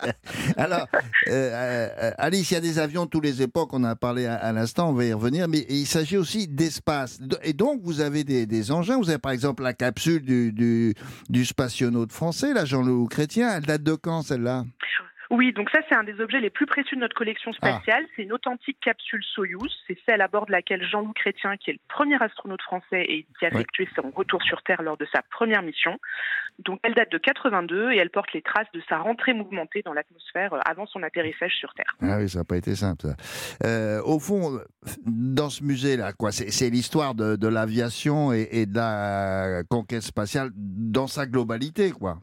Alors, euh, euh, Alice, il y a des avions de toutes les époques, on en a parlé à, à l'instant, on va y revenir, mais il s'agit aussi d'espace. Et donc, vous avez des, des engins, vous avez par exemple la capsule du, du, du spationaute français, là, Jean-Loup Chrétien, elle date de quand celle-là? Oui, donc ça c'est un des objets les plus précieux de notre collection Ah. spatiale. C'est une authentique capsule Soyouz. C'est celle à bord de laquelle Jean-Loup Chrétien, qui est le premier astronaute français et qui a effectué son retour sur Terre lors de sa première mission. Donc elle date de 82 et elle porte les traces de sa rentrée mouvementée dans l'atmosphère euh, avant son atterrissage sur Terre. Ah oui, ça n'a pas été simple. ça. Euh, au fond, dans ce musée-là, quoi, c'est c'est l'histoire de, de l'aviation et, et de la conquête spatiale dans sa globalité, quoi.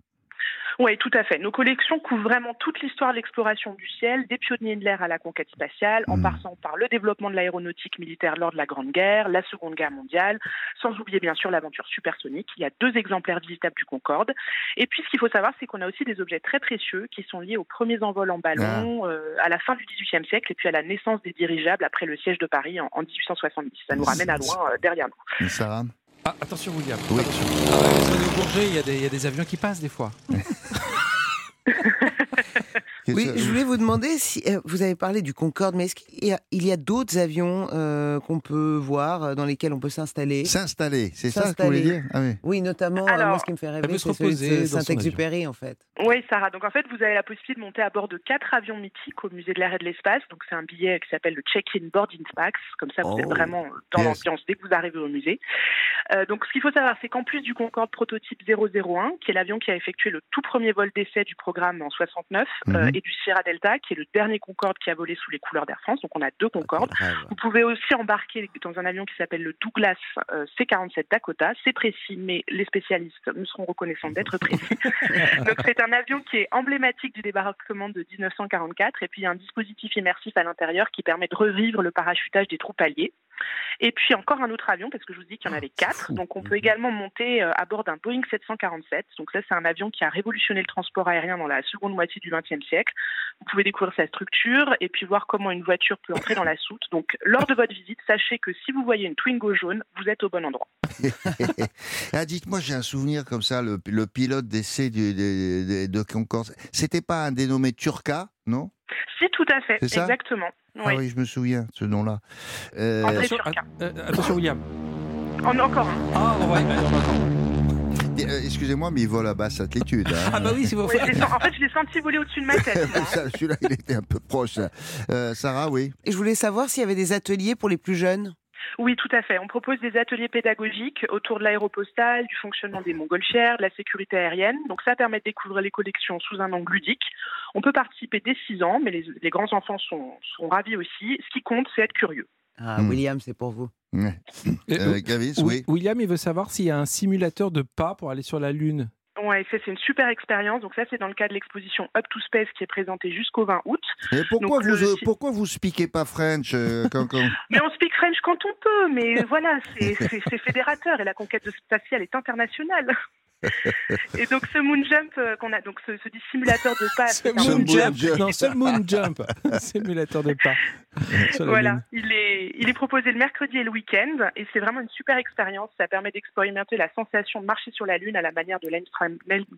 Oui, tout à fait. Nos collections couvrent vraiment toute l'histoire de l'exploration du ciel, des pionniers de l'air à la conquête spatiale, en Mm. passant par le développement de l'aéronautique militaire lors de la Grande Guerre, la Seconde Guerre mondiale, sans oublier bien sûr l'aventure supersonique. Il y a deux exemplaires visitables du Concorde. Et puis, ce qu'il faut savoir, c'est qu'on a aussi des objets très précieux qui sont liés aux premiers envols en ballon euh, à la fin du XVIIIe siècle et puis à la naissance des dirigeables après le siège de Paris en, en 1870. Ça nous ramène à loin euh, derrière nous. Ah, attention William. Oui. Attention. Ah, Bourget, il y, a des- il y a des avions qui passent des fois. Oui, je voulais vous demander si euh, vous avez parlé du Concorde, mais est-ce qu'il y a, d'autres avions euh, qu'on peut voir, euh, dans lesquels on peut s'installer? S'installer, c'est ça que vous voulez S'installer. dire? Ah oui. Oui, notamment, Alors, moi, ce qui me fait rêver, c'est celui reposer de Saint-Exupéry, en fait. Oui, Sarah. Donc en fait, vous avez la possibilité de monter à bord de quatre avions mythiques au musée de l'air et de l'espace. Donc c'est un billet qui s'appelle le Check-in Boarding Pax. Comme ça, vous Oh, êtes vraiment dans yes. l'ambiance dès que vous arrivez au musée. Euh, donc ce qu'il faut savoir, c'est qu'en plus du Concorde prototype 001, qui est l'avion qui a effectué le tout premier vol d'essai du programme en 69, euh, Mhm. Et du Sierra Delta, qui est le dernier Concorde qui a volé sous les couleurs d'Air France. Donc on a deux Concorde. Rêve. Vous pouvez aussi embarquer dans un avion qui s'appelle le Douglas euh, C-47 Dakota. C'est précis, mais les spécialistes me seront reconnaissants d'être précis. Donc c'est un avion qui est emblématique du débarquement de 1944 et puis il y a un dispositif immersif à l'intérieur qui permet de revivre le parachutage des troupes alliées. Et puis encore un autre avion parce que je vous dis qu'il y en avait quatre. Donc on peut également monter euh, à bord d'un Boeing 747. Donc ça c'est un avion qui a révolutionné le transport aérien dans la seconde moitié du XXe siècle. Vous pouvez découvrir sa structure et puis voir comment une voiture peut entrer dans la soute. Donc lors de votre visite, sachez que si vous voyez une Twingo jaune, vous êtes au bon endroit. ah, dites-moi, j'ai un souvenir comme ça, le, le pilote d'essai du- de, de, de Concorde. C'était pas un dénommé Turca, non? Si tout à fait, C'est ça? exactement. Ah Oui. oui, je me souviens, ce nom-là. Euh, André Attention, Turca. att- euh, attention William. En encore un. Ah, on va y. euh, Excusez-moi, mais il vole à basse altitude. hein. Ah bah oui, si vous Oui, en fait, je l'ai senti voler au-dessus de ma tête. Celui-là, il était un peu proche. Euh, Sarah, oui. Et je voulais savoir s'il y avait des ateliers pour les plus jeunes. Oui, tout à fait. On propose des ateliers pédagogiques autour de l'aéropostale, du fonctionnement des montgolfières, de la sécurité aérienne. Donc ça permet de découvrir les collections sous un angle ludique. On peut participer dès 6 ans, mais les, les grands enfants sont, sont ravis aussi. Ce qui compte, c'est être curieux. Ah, Hmm. William, c'est pour vous. Ouais. Euh, Gavis, oui, oui. William, il veut savoir s'il y a un simulateur de pas pour aller sur la Lune. Ouais, ça c'est une super expérience. Donc ça c'est dans le cadre de l'exposition Up to Space qui est présentée jusqu'au 20 août. Et pourquoi Donc, vous euh, pourquoi vous speakez pas French euh, quand- quand- Mais on speak French quand on peut, mais voilà, c'est fédérateur et la conquête spatiale est internationale. Et donc ce moon jump euh, qu'on a, donc ce, ce simulateur de pas, Ce c'est un moon moon jump, jump. non, ce moon jump, simulateur de pas. Voilà, il est, il est proposé le mercredi et le week-end et c'est vraiment une super expérience. Ça permet d'expérimenter la sensation de marcher sur la Lune à la manière de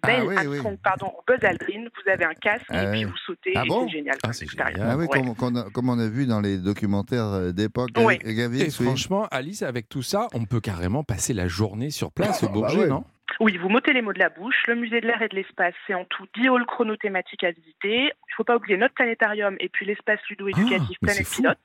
Ah oui, Armstrong, oui. pardon, au Buzz Aldrin. Vous avez un casque Ah et puis vous sautez Ah bon c'est génial. Ah, comme c'est génial. Ah oui, Ouais. comme, comme on a- comme on a vu dans les documentaires euh, d'époque. Ouais. Gavi- Gavin, Et oui. franchement, Alice, avec tout ça, on peut carrément passer la journée sur place au bah Bourget, ouais. non? Oui, vous m'ôtez les mots de la bouche. Le musée de l'air et de l'espace, c'est en tout 10 halls chronothématiques à visiter. Il ne faut pas oublier notre planétarium et puis l'espace ludo-éducatif Ah, Planète. Pilote.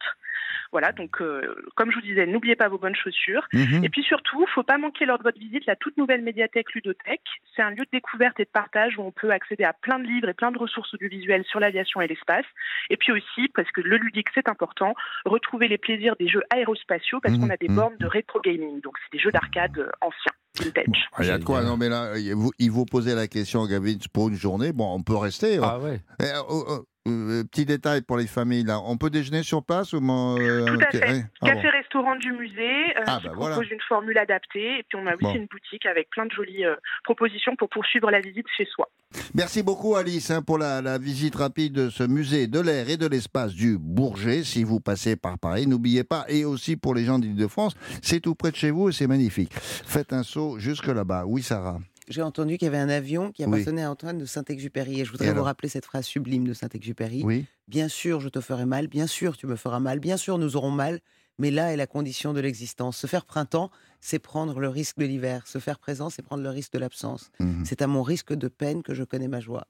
Voilà, donc euh, comme je vous disais, n'oubliez pas vos bonnes chaussures. Mhm. Et puis surtout, faut pas manquer lors de votre visite la toute nouvelle médiathèque Ludothèque. C'est un lieu de découverte et de partage où on peut accéder à plein de livres et plein de ressources audiovisuelles sur l'aviation et l'espace. Et puis aussi, parce que le ludique c'est important, retrouver les plaisirs des jeux aérospatiaux parce Mhm, qu'on a des mhm. bornes de rétro gaming. Donc c'est des jeux d'arcade euh, anciens, vintage. Ah, Il y a de quoi, non mais là, il vous, il vous posait la question, Gavin, pour une journée, bon, on peut rester. Ah ouais. Oh, oh, euh, petit détail pour les familles, là. On peut déjeuner sur place ou mon, euh, Tout à fait. ouais. Ah bon. Café-restaurant du musée euh, Ah, qui bah, propose voilà. une formule adaptée. Et puis on a aussi Bon. une boutique avec plein de jolies euh, propositions pour poursuivre la visite chez soi. Merci beaucoup Alice hein, pour la, la visite rapide de ce musée de l'air et de l'espace du Bourget. Si vous passez par Paris, n'oubliez pas, et aussi pour les gens d'Île-de-France, c'est tout près de chez vous et c'est magnifique. Faites un saut jusque là-bas. Oui Sarah. J'ai entendu qu'il y avait un avion qui Oui. appartenait à Antoine de Saint-Exupéry. Et je voudrais Et vous alors rappeler cette phrase sublime de Saint-Exupéry. Oui. Bien sûr, je te ferai mal. Bien sûr, tu me feras mal. Bien sûr, nous aurons mal. Mais là est la condition de l'existence. Se faire printemps, c'est prendre le risque de l'hiver. Se faire présent, c'est prendre le risque de l'absence. Mhm. C'est à mon risque de peine que je connais ma joie.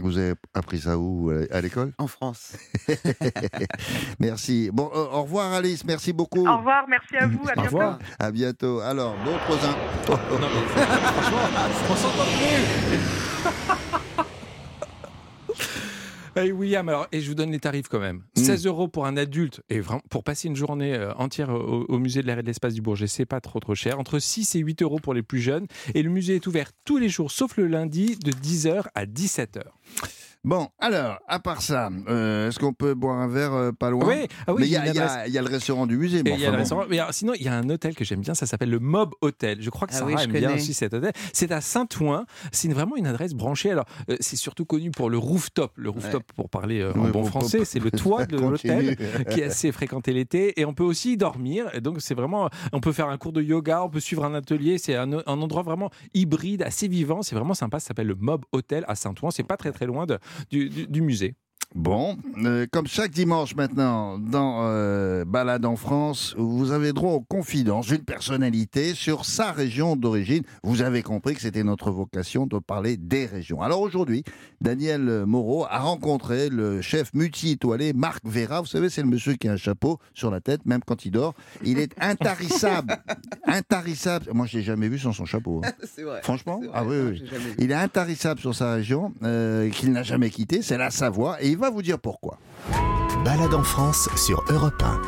Vous avez appris ça où euh, À l'école? En France. Merci. Bon, euh, au revoir Alice, merci beaucoup. Au revoir, merci à vous, à Au bientôt. revoir. À bientôt. Alors, d'autres... Non, mais franchement, on s'entend plus. Hey, William, alors, et je vous donne les tarifs quand même. Mm. 16 euros pour un adulte, et vraiment, pour passer une journée euh, entière au, au musée de l'air et de l'espace du Bourget, c'est pas trop trop cher. Entre 6 et 8 euros pour les plus jeunes. Et le musée est ouvert tous les jours, sauf le lundi, de 10h à 17h. Bon, alors, à part ça, euh, est-ce qu'on peut boire un verre euh, pas loin? Oui, ah oui, Mais il y, a- il y a- adresse. il y a le restaurant du musée. Et bon, il y a enfin le bon. restaurant. Mais alors, sinon, il y a un hôtel que j'aime bien, ça s'appelle le Mob Hotel. Je crois que Ah Sarah oui, je aime bien connais. aussi cet hôtel. C'est à Saint-Ouen. C'est une- vraiment une adresse branchée. Alors, euh, c'est surtout connu pour le rooftop. Le rooftop, pour parler euh, en Oui, bon français, c'est le toit de Continue. l'hôtel qui est assez fréquenté l'été. Et on peut aussi y dormir. Et donc, c'est vraiment. On peut faire un cours de yoga, on peut suivre un atelier. C'est un, un endroit vraiment hybride, assez vivant. C'est vraiment sympa. Ça s'appelle le Mob Hotel à Saint-Ouen. C'est pas très très loin de- du, du- musée. Bon, euh, comme chaque dimanche maintenant, dans euh, Balade en France, vous avez droit aux confidences d'une personnalité sur sa région d'origine. Vous avez compris que c'était notre vocation de parler des régions. Alors aujourd'hui, Daniel Moreau a rencontré le chef multi-étoilé Marc Vera. Vous savez, c'est le monsieur qui a un chapeau sur la tête, même quand il dort. Il est intarissable. intarissable. Moi, je l'ai jamais vu sans son chapeau. hein. c'est vrai. Franchement vrai. Ah oui, Non, oui. Il est intarissable sur sa région, euh, qu'il n'a jamais quittée, c'est la Savoie, et il va vous dire pourquoi. Balade en France sur Europe 1.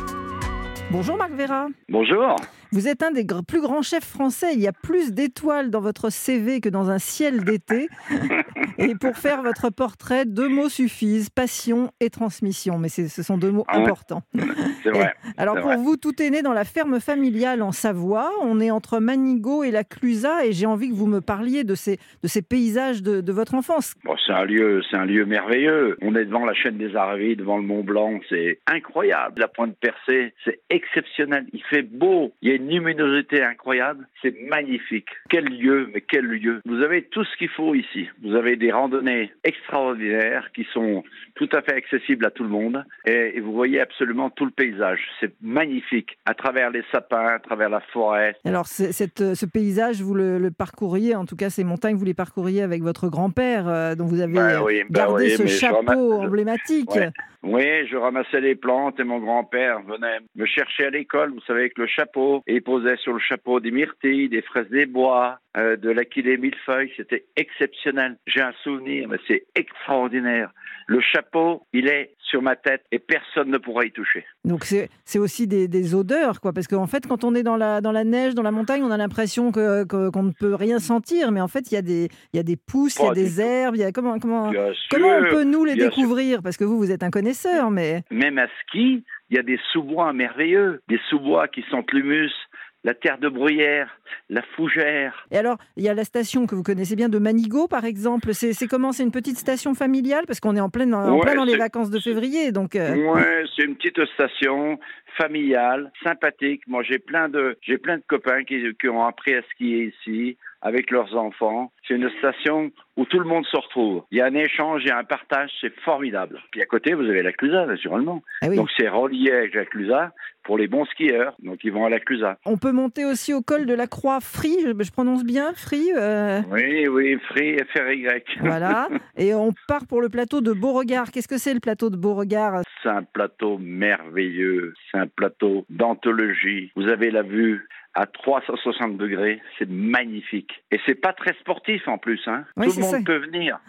Bonjour Marc Vera. Bonjour. Vous êtes un des plus grands chefs français. Il y a plus d'étoiles dans votre CV que dans un ciel d'été. Et pour faire votre portrait, deux mots suffisent passion et transmission. Mais ce sont deux mots Ah ouais. importants. C'est vrai. Alors pour vrai. vous, tout est né dans la ferme familiale en Savoie. On est entre Manigot et la Clusaz. Et j'ai envie que vous me parliez de ces, de ces paysages de, de votre enfance. Bon, c'est un lieu, c'est un lieu merveilleux. On est devant la chaîne des Aravis, devant le Mont Blanc, c'est incroyable. La pointe percée, c'est exceptionnel. Il fait beau, il y a une luminosité incroyable, c'est magnifique. Quel lieu, mais quel lieu. Vous avez tout ce qu'il faut ici. Vous avez des randonnées extraordinaires qui sont tout à fait accessibles à tout le monde et, et vous voyez absolument tout le paysage. C'est magnifique à travers les sapins, à travers la forêt. Alors cette, euh, ce paysage, vous le, le parcouriez, en tout cas ces montagnes, vous les parcourriez avec votre grand-père, euh, dont vous avez Bah oui, bah gardé oui, ce chapeau emblématique. Ouais. Oui, je ramassais les plantes et mon grand-père venait me chercher à l'école, vous savez, avec le chapeau. Et il posait sur le chapeau des myrtilles, des fraises des bois, euh, de l'aquilée millefeuille. C'était exceptionnel. J'ai un souvenir, mais c'est extraordinaire. Le chapeau, il est sur ma tête et personne ne pourra y toucher. Donc c'est aussi des, des odeurs, quoi. Parce qu'en fait, quand on est dans la, dans la neige, dans la montagne, on a l'impression que, que- qu'on ne peut rien sentir. Mais en fait, il y a des, il y a des pousses, il y a des herbes. Il y a, comment, comment, comment on peut nous les sûr. découvrir? Parce que vous, vous êtes un connaisseur, mais... Même à ski, il y a des sous-bois merveilleux. Des sous-bois qui sentent l'humus, la terre de bruyère, la fougère. Et alors, il y a la station que vous connaissez bien de Manigot, par exemple. C'est comment? C'est une petite station familiale? Parce qu'on est en plein, en Ouais, plein dans les vacances de février. Donc, euh, Ouais, c'est une petite station familiale, sympathique. Moi, j'ai plein de, j'ai plein de copains qui, qui ont appris à skier ici avec leurs enfants. C'est une station où tout le monde se retrouve. Il y a un échange, il y a un partage, c'est formidable. Puis à côté, vous avez la Clusa, naturellement. Ah oui. Donc c'est relié avec la Clusa pour les bons skieurs. Donc ils vont à la Clusa. on peut monter aussi au col de la Croix Free. Je, je prononce bien Free euh, Oui, oui, Free FRY. Voilà. Et on part pour le plateau de Beauregard. Qu'est-ce que c'est le plateau de Beauregard? C'est un plateau merveilleux, c'est un plateau d'anthologie. Vous avez la vue à 360 degrés, c'est magnifique. Et c'est pas très sportif en plus, hein. Oui, Tout le monde ça. peut venir.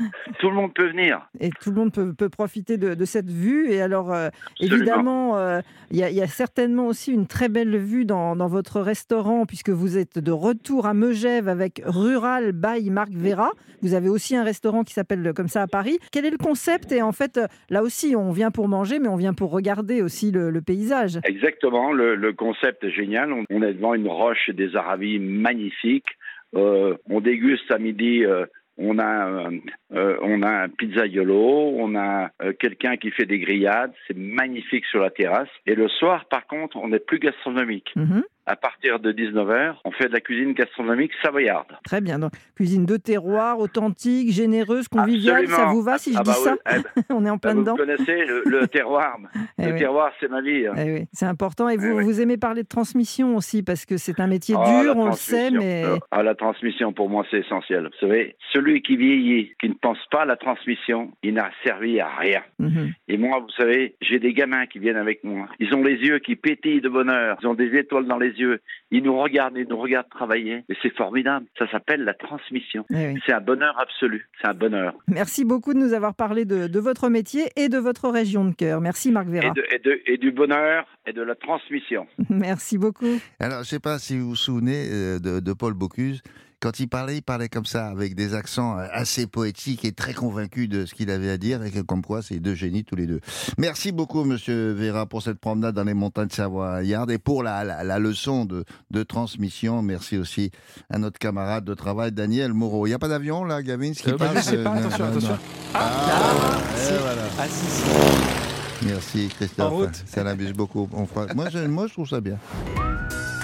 Tout le monde peut venir. Et tout le monde peut, peut profiter de, de cette vue. Et alors, euh, évidemment, euh, il y, a- il y a certainement aussi une très belle vue dans, dans votre restaurant, puisque vous êtes de retour à Megève avec Rural by Marc Vera. Vous avez aussi un restaurant qui s'appelle comme ça à Paris. Quel est le concept? Et en fait, euh, là aussi, on vient pour manger, mais on vient pour regarder aussi le, le paysage. Exactement, le, le concept est génial. On, on est devant une roche et des aravis magnifiques. Euh, on déguste à midi. euh, on a, euh, euh, on a un pizzaiolo, on a euh, quelqu'un qui fait des grillades, c'est magnifique sur la terrasse. Et le soir, par contre, on est plus gastronomique. Mhm. À partir de 19h, on fait de la cuisine gastronomique savoyarde. Très bien. Donc, cuisine de terroir, authentique, généreuse, conviviale. Ça vous va si je Ah dis bah ça oui, eh ben, On est en plein vous dedans. connaissez le, le terroir. Eh le oui. terroir, c'est ma vie. hein. Eh oui, c'est important. Et vous, vous aimez parler de transmission aussi, parce que c'est un métier Ah, dur, on le sait, mais ah, la transmission, pour moi, c'est essentiel. Vous savez, celui qui vieillit, qui ne pense pas à la transmission, il n'a servi à rien. Mhm. Et moi, vous savez, j'ai des gamins qui viennent avec moi. Ils ont les yeux qui pétillent de bonheur. Ils ont des étoiles dans les yeux. Ils nous regardent, ils nous regardent travailler. Et c'est formidable. Ça s'appelle la transmission. Eh oui. C'est un bonheur absolu. C'est un bonheur. Merci beaucoup de nous avoir parlé de, de votre métier et de votre région de cœur. Merci Marc Et, Vera. de- et de- et du bonheur et de la transmission. Merci beaucoup. Alors, je ne sais pas si vous vous souvenez euh, de, de Paul Bocuse. Quand il parlait, il parlait comme ça, avec des accents euh, assez poétiques et très convaincus de ce qu'il avait à dire, et que comme quoi, c'est deux génies tous les deux. Merci beaucoup, Monsieur Vera, pour cette promenade dans les montagnes savoyardes et pour la, la, la leçon de, de transmission. Merci aussi à notre camarade de travail, Daniel Moreau. Il n'y a pas d'avion, là, Gavin qui Euh, bah, passe pas, Euh, attention, non, attention. non. Ah, Ah, si. et voilà. Ah, si, si. Merci, En Christophe. route. Ça l'abuse beaucoup. On fera- moi, je, moi, je trouve ça bien.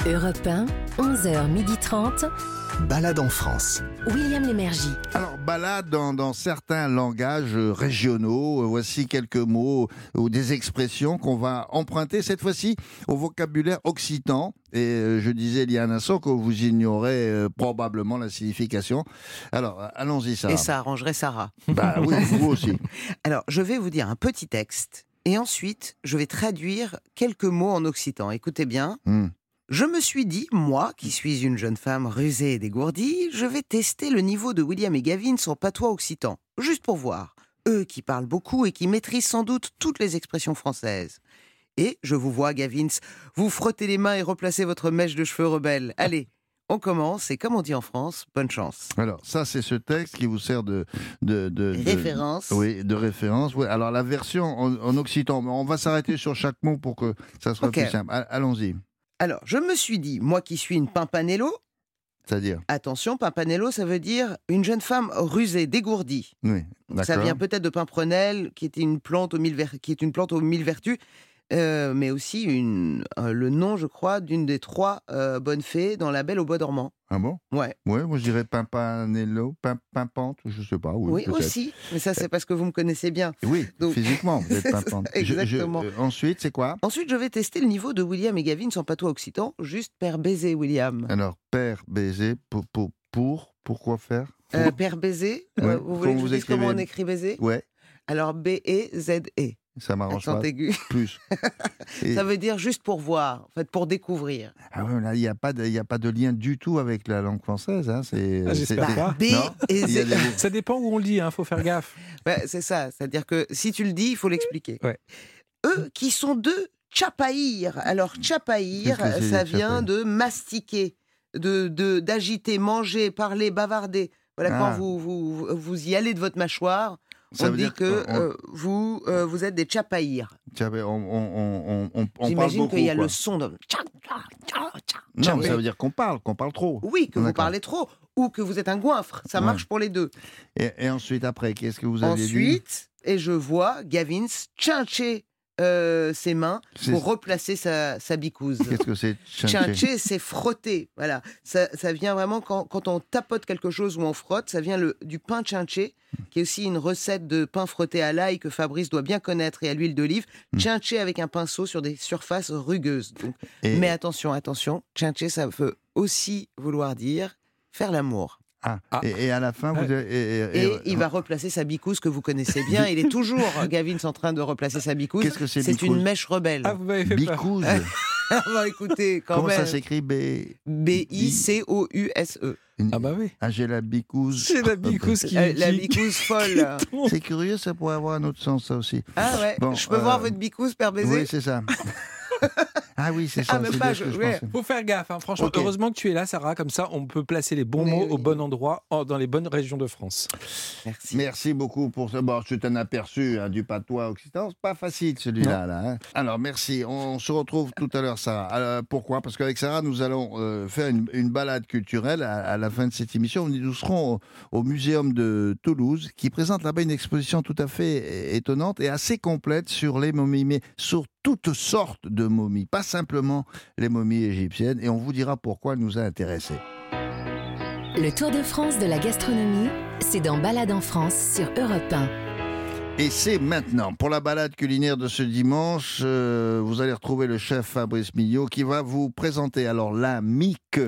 Europe 1, 11h30. Balade en France. William Lémergie. Alors, balade dans, dans certains langages euh, régionaux. Euh, Voici quelques mots ou des expressions qu'on va emprunter cette fois-ci au vocabulaire occitan. Et euh, je disais il y a un instant que vous ignorez euh, probablement la signification. Alors, euh, allons-y, Sarah. Et ça arrangerait Sarah. Bah oui, vous aussi. Alors, je vais vous dire un petit texte et ensuite, je vais traduire quelques mots en occitan. Écoutez bien. Hmm. Je me suis dit, moi, qui suis une jeune femme rusée et dégourdie, je vais tester le niveau de William et Gavin sur patois occitan, juste pour voir. Eux qui parlent beaucoup et qui maîtrisent sans doute toutes les expressions françaises. Et je vous vois, Gavins, vous frottez les mains et replacez votre mèche de cheveux rebelle. Allez, on commence et comme on dit en France, bonne chance. Alors, ça, c'est ce texte qui vous sert de... de, de- de- Référence. Oui, de référence. Oui. Alors, la version en, en occitan, on va s'arrêter sur chaque mot pour que ça soit plus simple. Allons-y. Alors, je me suis dit, moi qui suis une pimpanello, C'est-à-dire Attention, Pimpanello, ça veut dire une jeune femme rusée, dégourdie. Oui, Ça vient peut-être de Pimprenelle, qui était une plante aux mille ver- qui est une plante aux mille vertus, euh, mais aussi une, euh, le nom, je crois, d'une des trois euh, bonnes fées dans La Belle au bois dormant. Ah bon? Ouais. Ouais, moi je dirais Pimpanello, Pim- Pimpante, je sais pas. Oui, aussi. Mais ça, c'est parce que vous me connaissez bien. Oui, Donc- physiquement, vous êtes C'est ça, pimpante. Je- je- exactement. ensuite, c'est quoi? Ensuite, je vais tester le niveau de William et Gavin sans patois occitan, juste père baiser, William. Alors, père baiser, pour, pour, pour pourquoi faire? Père baiser, Ouais, vous voulez que je vous dise comment on écrit baiser? Ouais, Alors B-E-Z-E. Ça m'arrange pas. aigu. Plus. Et- Ça veut dire juste pour voir, en fait, pour découvrir. Ah ouais, là, il n'y a, pas de- il y a pas de lien du tout avec la langue française. Hein. C'est, Ah, j'espère c'est- pas. B Non et des. Ça dépend où on le dit, il faut faire gaffe. Ouais, c'est ça. C'est-à-dire que si tu le dis, il faut l'expliquer. Ouais. Eux qui sont deux chapaïr. Alors, chapaïr, ça vient chapaïr de mastiquer, de de- d'agiter, manger, parler, bavarder. Voilà, Ah. quand vous, vous, vous y allez de votre mâchoire, Ça on veut dit dire que euh, vous, euh, vous êtes des chapaïrs. Tu savais, on, on, on, J'imagine qu'il y a quoi. le son de... Non, mais ça veut dire qu'on parle, qu'on parle trop. Oui, que vous parlez trop, ou que vous êtes un goinfre. Ça Ouais. marche pour les deux. Et, et ensuite, après, qu'est-ce que vous avez dit Ensuite, et je vois Gavin tchincher euh, ses mains pour replacer sa, sa bicouse. Qu'est-ce que c'est Tchincher, c'est frotter. Voilà. Ça, ça vient vraiment quand, quand on tapote quelque chose ou on frotte, ça vient le, du pain tchincher, qui est aussi une recette de pain frotté à l'ail que Fabrice doit bien connaître et à l'huile d'olive. Tchincher avec un pinceau sur des surfaces rugueuses. Donc, Et- Mais attention, attention, tchincher, ça veut aussi vouloir dire faire l'amour. Ah, Ah. Et, et à la fin, vous avez- et- et- Et il va replacer sa bicouse que vous connaissez bien. Il est toujours, Gavin, en train de replacer sa bicouse. Qu'est-ce que c'est, C'est une mèche rebelle. Ah, vous m'avez fait peur. Bicouse. Ah bah écoutez, quand Comment ça s'écrit B B-I-C-O-U-S-E. Ah bah oui. Ah, j'ai la bicouse. C'est la bicouse qui... Euh, La bicouse folle. C'est curieux, ça pourrait avoir un autre sens, ça aussi. Ah ouais, Bon, je peux euh, voir votre bicouse, Père Baiser Oui, c'est ça. Ah oui, c'est ça. Ah, même pas, ce je- que je ouais. pensais. Faut faire gaffe, hein. franchement. Heureusement que tu es là, Sarah, comme ça on peut placer les bons Mais mots oui. au bon endroit, en- dans les bonnes régions de France. Merci. Merci beaucoup pour ça. Bon, c'est un aperçu hein, du patois occitan. C'est pas facile celui-là. Là, hein. Alors, merci. On se retrouve tout à l'heure, Sarah. Alors, pourquoi? Parce qu'avec Sarah, nous allons euh, faire une, une balade culturelle à, à la fin de cette émission. Nous serons au, au Muséum de Toulouse qui présente là-bas une exposition tout à fait étonnante et assez complète sur les momies, mais sur toutes sortes de momies, pas simplement les momies égyptiennes. Et on vous dira pourquoi elle nous a intéressés. Le Tour de France de la gastronomie, c'est dans Balade en France sur Europe 1. Et c'est maintenant. Pour la balade culinaire de ce dimanche, euh, vous allez retrouver le chef Fabrice Millot qui va vous présenter alors la mique.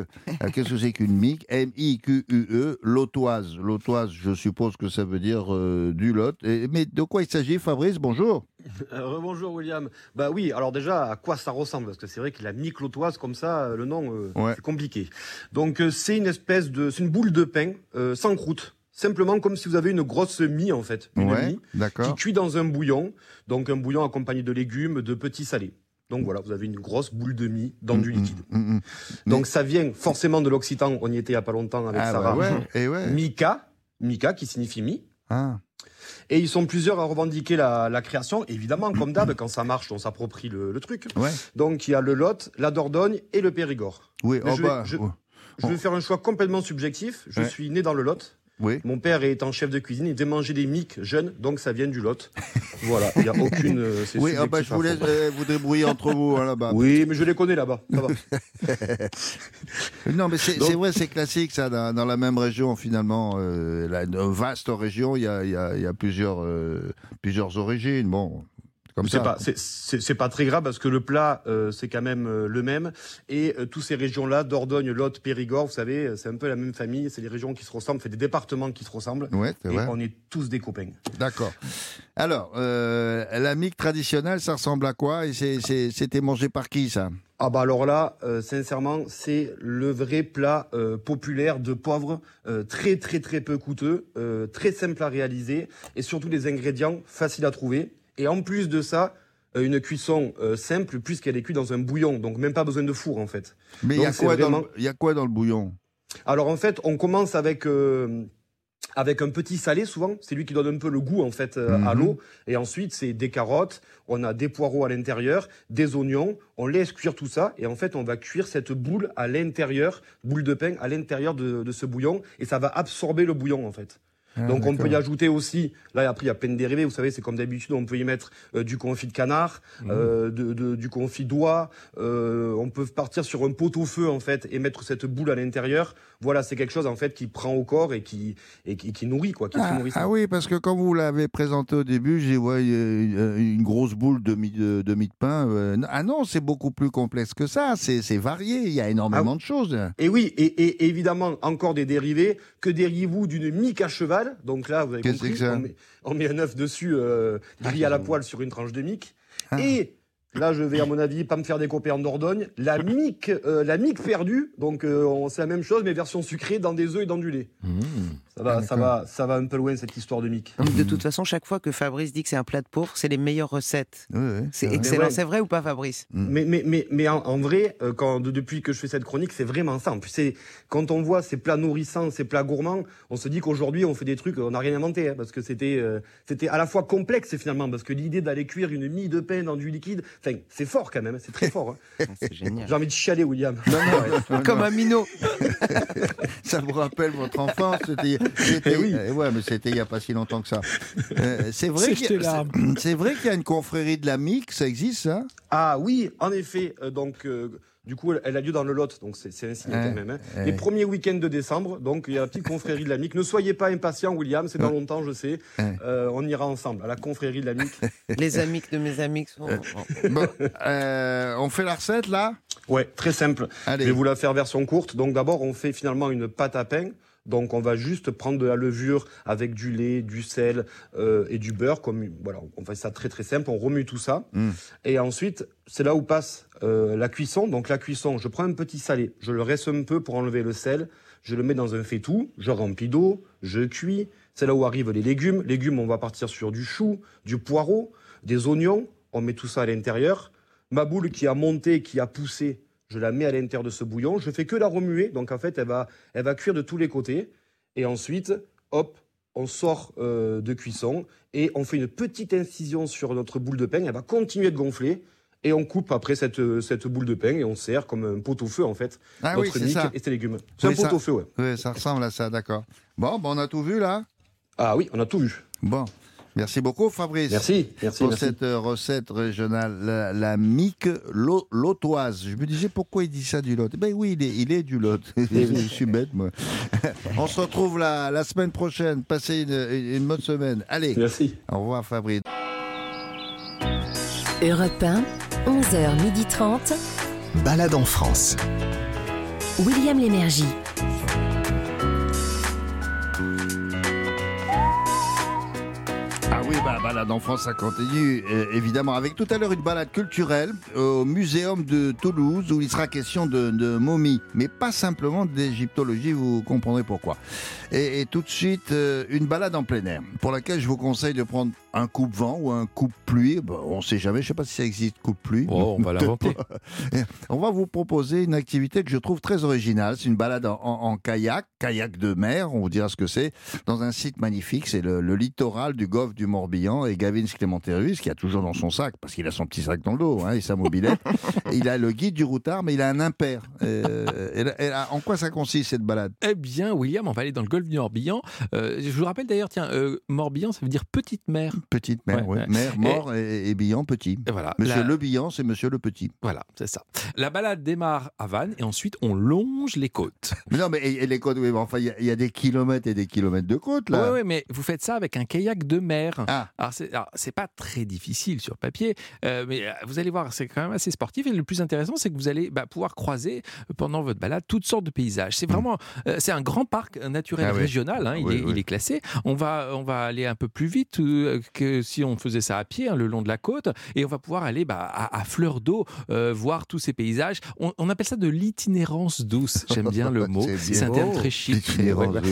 Euh, Qu'est-ce que c'est qu'une mique? M-I-Q-U-E, lotoise. Lotoise, je suppose que ça veut dire euh, du lot. Et- mais de quoi il s'agit, Fabrice? Bonjour. Euh, Bonjour William. Bah oui, alors déjà, à quoi ça ressemble? Parce que c'est vrai que la miclotoise, comme ça, le nom, euh, Ouais. c'est compliqué. Donc euh, c'est une espèce de... C'est une boule de pain euh, sans croûte. Simplement comme si vous avez une grosse mie, en fait. Une Ouais, mie qui cuit dans un bouillon. Donc un bouillon accompagné de légumes, de petits salés. Donc voilà, vous avez une grosse boule de mie dans du Mm, mm, liquide. mm, mm. Donc ça vient forcément de l'occitan. On y était il y a pas longtemps avec Ah, Sarah. bah ouais, et ouais. Mika, Mika qui signifie mi. Ah, Et ils sont plusieurs à revendiquer la, la création. Évidemment, comme d'hab, quand ça marche, on s'approprie le, le truc. ouais. Donc il y a le Lot, la Dordogne et le Périgord. Oui, oh je vais- bah, je- oh, Je vais faire un choix complètement subjectif. Je suis né dans le Lot. Oui. Mon père étant chef de cuisine, il devait manger des mics jeunes, donc ça vient du Lot. voilà, il n'y a aucune. euh, Oui, ah bah, je vous laisse euh, vous débrouiller entre vous hein, là-bas. Oui, mais je les connais là-bas. Non, mais c'est Donc- vrai, c'est classique ça, dans, dans la même région finalement, euh, la, une vaste région, il y a, il y a- il y a plusieurs, euh, plusieurs origines. Bon, C'est pas, c'est- pas très grave parce que le plat, euh, c'est quand même euh, le même. Et euh, toutes ces régions-là, Dordogne, Lot, Périgord, vous savez, c'est un peu la même famille. C'est des régions qui se ressemblent, c'est des départements qui se ressemblent. Ouais, c'est Et vrai. on est tous des copains. D'accord. Alors, la mique traditionnelle, ça ressemble à quoi Et c'était mangé par qui ça? Ah bah alors là, euh, sincèrement, c'est le vrai plat euh, populaire de pauvres, euh, très très très peu coûteux, très simple à réaliser et surtout des ingrédients faciles à trouver. Et en plus de ça, euh, une cuisson euh, simple puisqu'elle est cuite dans un bouillon, donc même pas besoin de four en fait. Mais il y, a Donc, c'est quoi dans vraiment- y a quoi dans le bouillon? Alors en fait, on commence avec euh, avec un petit salé souvent, c'est lui qui donne un peu le goût en fait euh, à Mhm. l'eau. Et ensuite, c'est des carottes, on a des poireaux à l'intérieur, des oignons, on laisse cuire tout ça et en fait, on va cuire cette boule à l'intérieur, boule de pain à l'intérieur de, de ce bouillon et ça va absorber le bouillon en fait. Ah, Donc on peut y ajouter aussi, là après il y a plein de dérivés, vous savez, c'est comme d'habitude, on peut y mettre euh, du confit de canard, Mhm. euh, de, de- du confit d'oie, euh, on peut partir sur un pot-au-feu en fait et mettre cette boule à l'intérieur. Voilà, c'est quelque chose en fait qui prend au corps et qui, et qui, qui nourrit quoi, qui Ah, ah oui, parce que quand vous l'avez présenté au début, j'ai ouais, une, une grosse boule de mie de, de mie de pain. euh, ah non, c'est beaucoup plus complexe que ça. C'est varié. Il y a énormément Ah de choses. Et oui, et, et- évidemment encore des dérivés. Que diriez-vous d'une mique à cheval? Donc là, vous avez compris, on, met, on met un œuf dessus, euh, grillé à la poêle sur une tranche de mic. Ah. Et là, je vais, à mon avis, pas me faire des copains en Dordogne. La mic, euh, la mic perdue. Donc, euh, on- c'est la même chose, mais version sucrée dans des œufs et dans du lait. Ça va, Ah, ça va, ça va un peu loin cette histoire de mais De toute façon, chaque fois que Fabrice dit que c'est un plat de pauvre, c'est les meilleures recettes. Oui, oui, C'est vrai. excellent. Ouais. C'est vrai ou pas, Fabrice? Mais, mais, mais, mais en, en vrai, euh, quand, de- depuis que je fais cette chronique, c'est vraiment ça. En plus, c'est- quand on voit ces plats nourrissants, ces plats gourmands, on se dit qu'aujourd'hui, on fait des trucs, on n'a rien inventé, hein, parce que c'était euh, c'était à la fois complexe finalement, parce que l'idée d'aller cuire une mie de pain dans du liquide, enfin, c'est fort quand même, hein, c'est très fort. hein. C'est génial. J'ai envie de chialer, William. Non, non, non, Comme un minot. Ça vous rappelle votre enfance C'était, c'était- Eh oui. euh, ouais, mais c'était il n'y a pas si longtemps que ça. Euh, c'est vrai C'est qu'il y a- c'est vrai qu'il y a une confrérie de la MIC, ça existe ça? Ah oui, en effet. euh, donc, euh, du coup, elle, elle a lieu dans le Lot, donc c'est c'est un signe Ouais, quand même. hein. ouais. Les premiers week-ends de décembre, donc il y a la petite confrérie de la MIC. Ne soyez pas impatient, William, c'est dans longtemps, je sais. Ouais. Euh, on ira ensemble à la confrérie de la MIC. Les amis de mes amis sont. Bon, euh, On fait la recette là? Ouais, très simple. Je Allez. vais vous la faire version courte. Donc d'abord, on fait finalement une pâte à pain. Donc on va juste prendre de la levure avec du lait, du sel euh, et du beurre. Comme voilà, on fait ça très très simple. On remue tout ça. Mm. Et ensuite, c'est là où passe euh, la cuisson. Donc la cuisson, je prends un petit salé, je le reste un peu pour enlever le sel. Je le mets dans un faitout, je remplis d'eau, je cuis. C'est là où arrivent les légumes. Légumes, on va partir sur du chou, du poireau, des oignons. On met tout ça à l'intérieur. Ma boule qui a monté, qui a poussé, je la mets à l'intérieur de ce bouillon. Je fais que la remuer. Donc en fait, elle va, elle va cuire de tous les côtés. Et ensuite, hop, on sort euh, de cuisson et on fait une petite incision sur notre boule de pain. Elle va continuer de gonfler. Et on coupe après cette, cette boule de pain et on sert comme un pot au feu en fait. Ah oui, notre c'est mic ça. et ses légumes. C'est Oui, un pot ça- au feu, ouais. Ouais, ça ressemble à ça, d'accord. Bon, ben, on a tout vu là? Ah oui, on a tout vu. Bon, merci beaucoup Fabrice. Merci, merci, pour merci. cette euh, recette régionale, la, la mique lotoise. Je me disais pourquoi il dit ça du Lot? Eh Ben oui, il est, il est du Lot. Je suis bête moi. On se retrouve la, la semaine prochaine. Passez une, une bonne semaine. Allez. Merci. Au revoir Fabrice. Europe 1, 11h30. Balade en France. William Lémergie. Balade en France, ça continue, euh, évidemment, avec tout à l'heure une balade culturelle au Muséum de Toulouse, où il sera question de, de momies, mais pas simplement d'égyptologie, vous comprendrez pourquoi. Et, et tout de suite, euh, une balade en plein air, pour laquelle je vous conseille de prendre un coupe-vent ou un coupe-pluie, Bon, on sait jamais, je sais pas si ça existe, coupe-pluie. Oh, on va l'inventer. On va vous proposer une activité que je trouve très originale, c'est une balade en, en- en kayak, kayak de mer, on vous dira ce que c'est, dans un site magnifique, c'est le, le littoral du golfe du Morbihan et Gavin Clémenterus qui a toujours dans son sac, parce qu'il a son petit sac dans le dos hein, et sa mobilette, il a le guide du routard mais il a un impair. Euh, et là- et là, en quoi ça consiste cette balade? Eh bien, William, on va aller dans le golfe du Morbihan. Euh, je vous rappelle d'ailleurs, tiens, euh, Morbihan, ça veut dire petite mer. Petite mer, Ouais, oui. ouais. Mer, mort et, et petit. Et voilà. Monsieur La- Le Bihan, c'est Monsieur Le Petit. Voilà, c'est ça. La balade démarre à Vannes et ensuite on longe les côtes. Mais non, mais et, les côtes, oui, mais enfin, il y a- il y, a des kilomètres et des kilomètres de côtes, là. Oui, mais vous faites ça avec un kayak de mer. Ah. Alors, c'est, pas très difficile sur papier, euh, mais euh, vous allez voir, c'est quand même assez sportif. Et le plus intéressant, c'est que vous allez bah, pouvoir croiser pendant votre balade toutes sortes de paysages. C'est vraiment, euh, c'est un grand parc naturel Hmm. Ah oui. régional. hein, il, Oui, est, oui. il est classé. On va, on va aller un peu plus vite euh, que si on faisait ça à pied, hein, le long de la côte, et on va pouvoir aller bah, à, à fleur d'eau euh, voir tous ces paysages. On, on appelle ça de l'itinérance douce. J'aime bien le mot. C'est un terme très chic.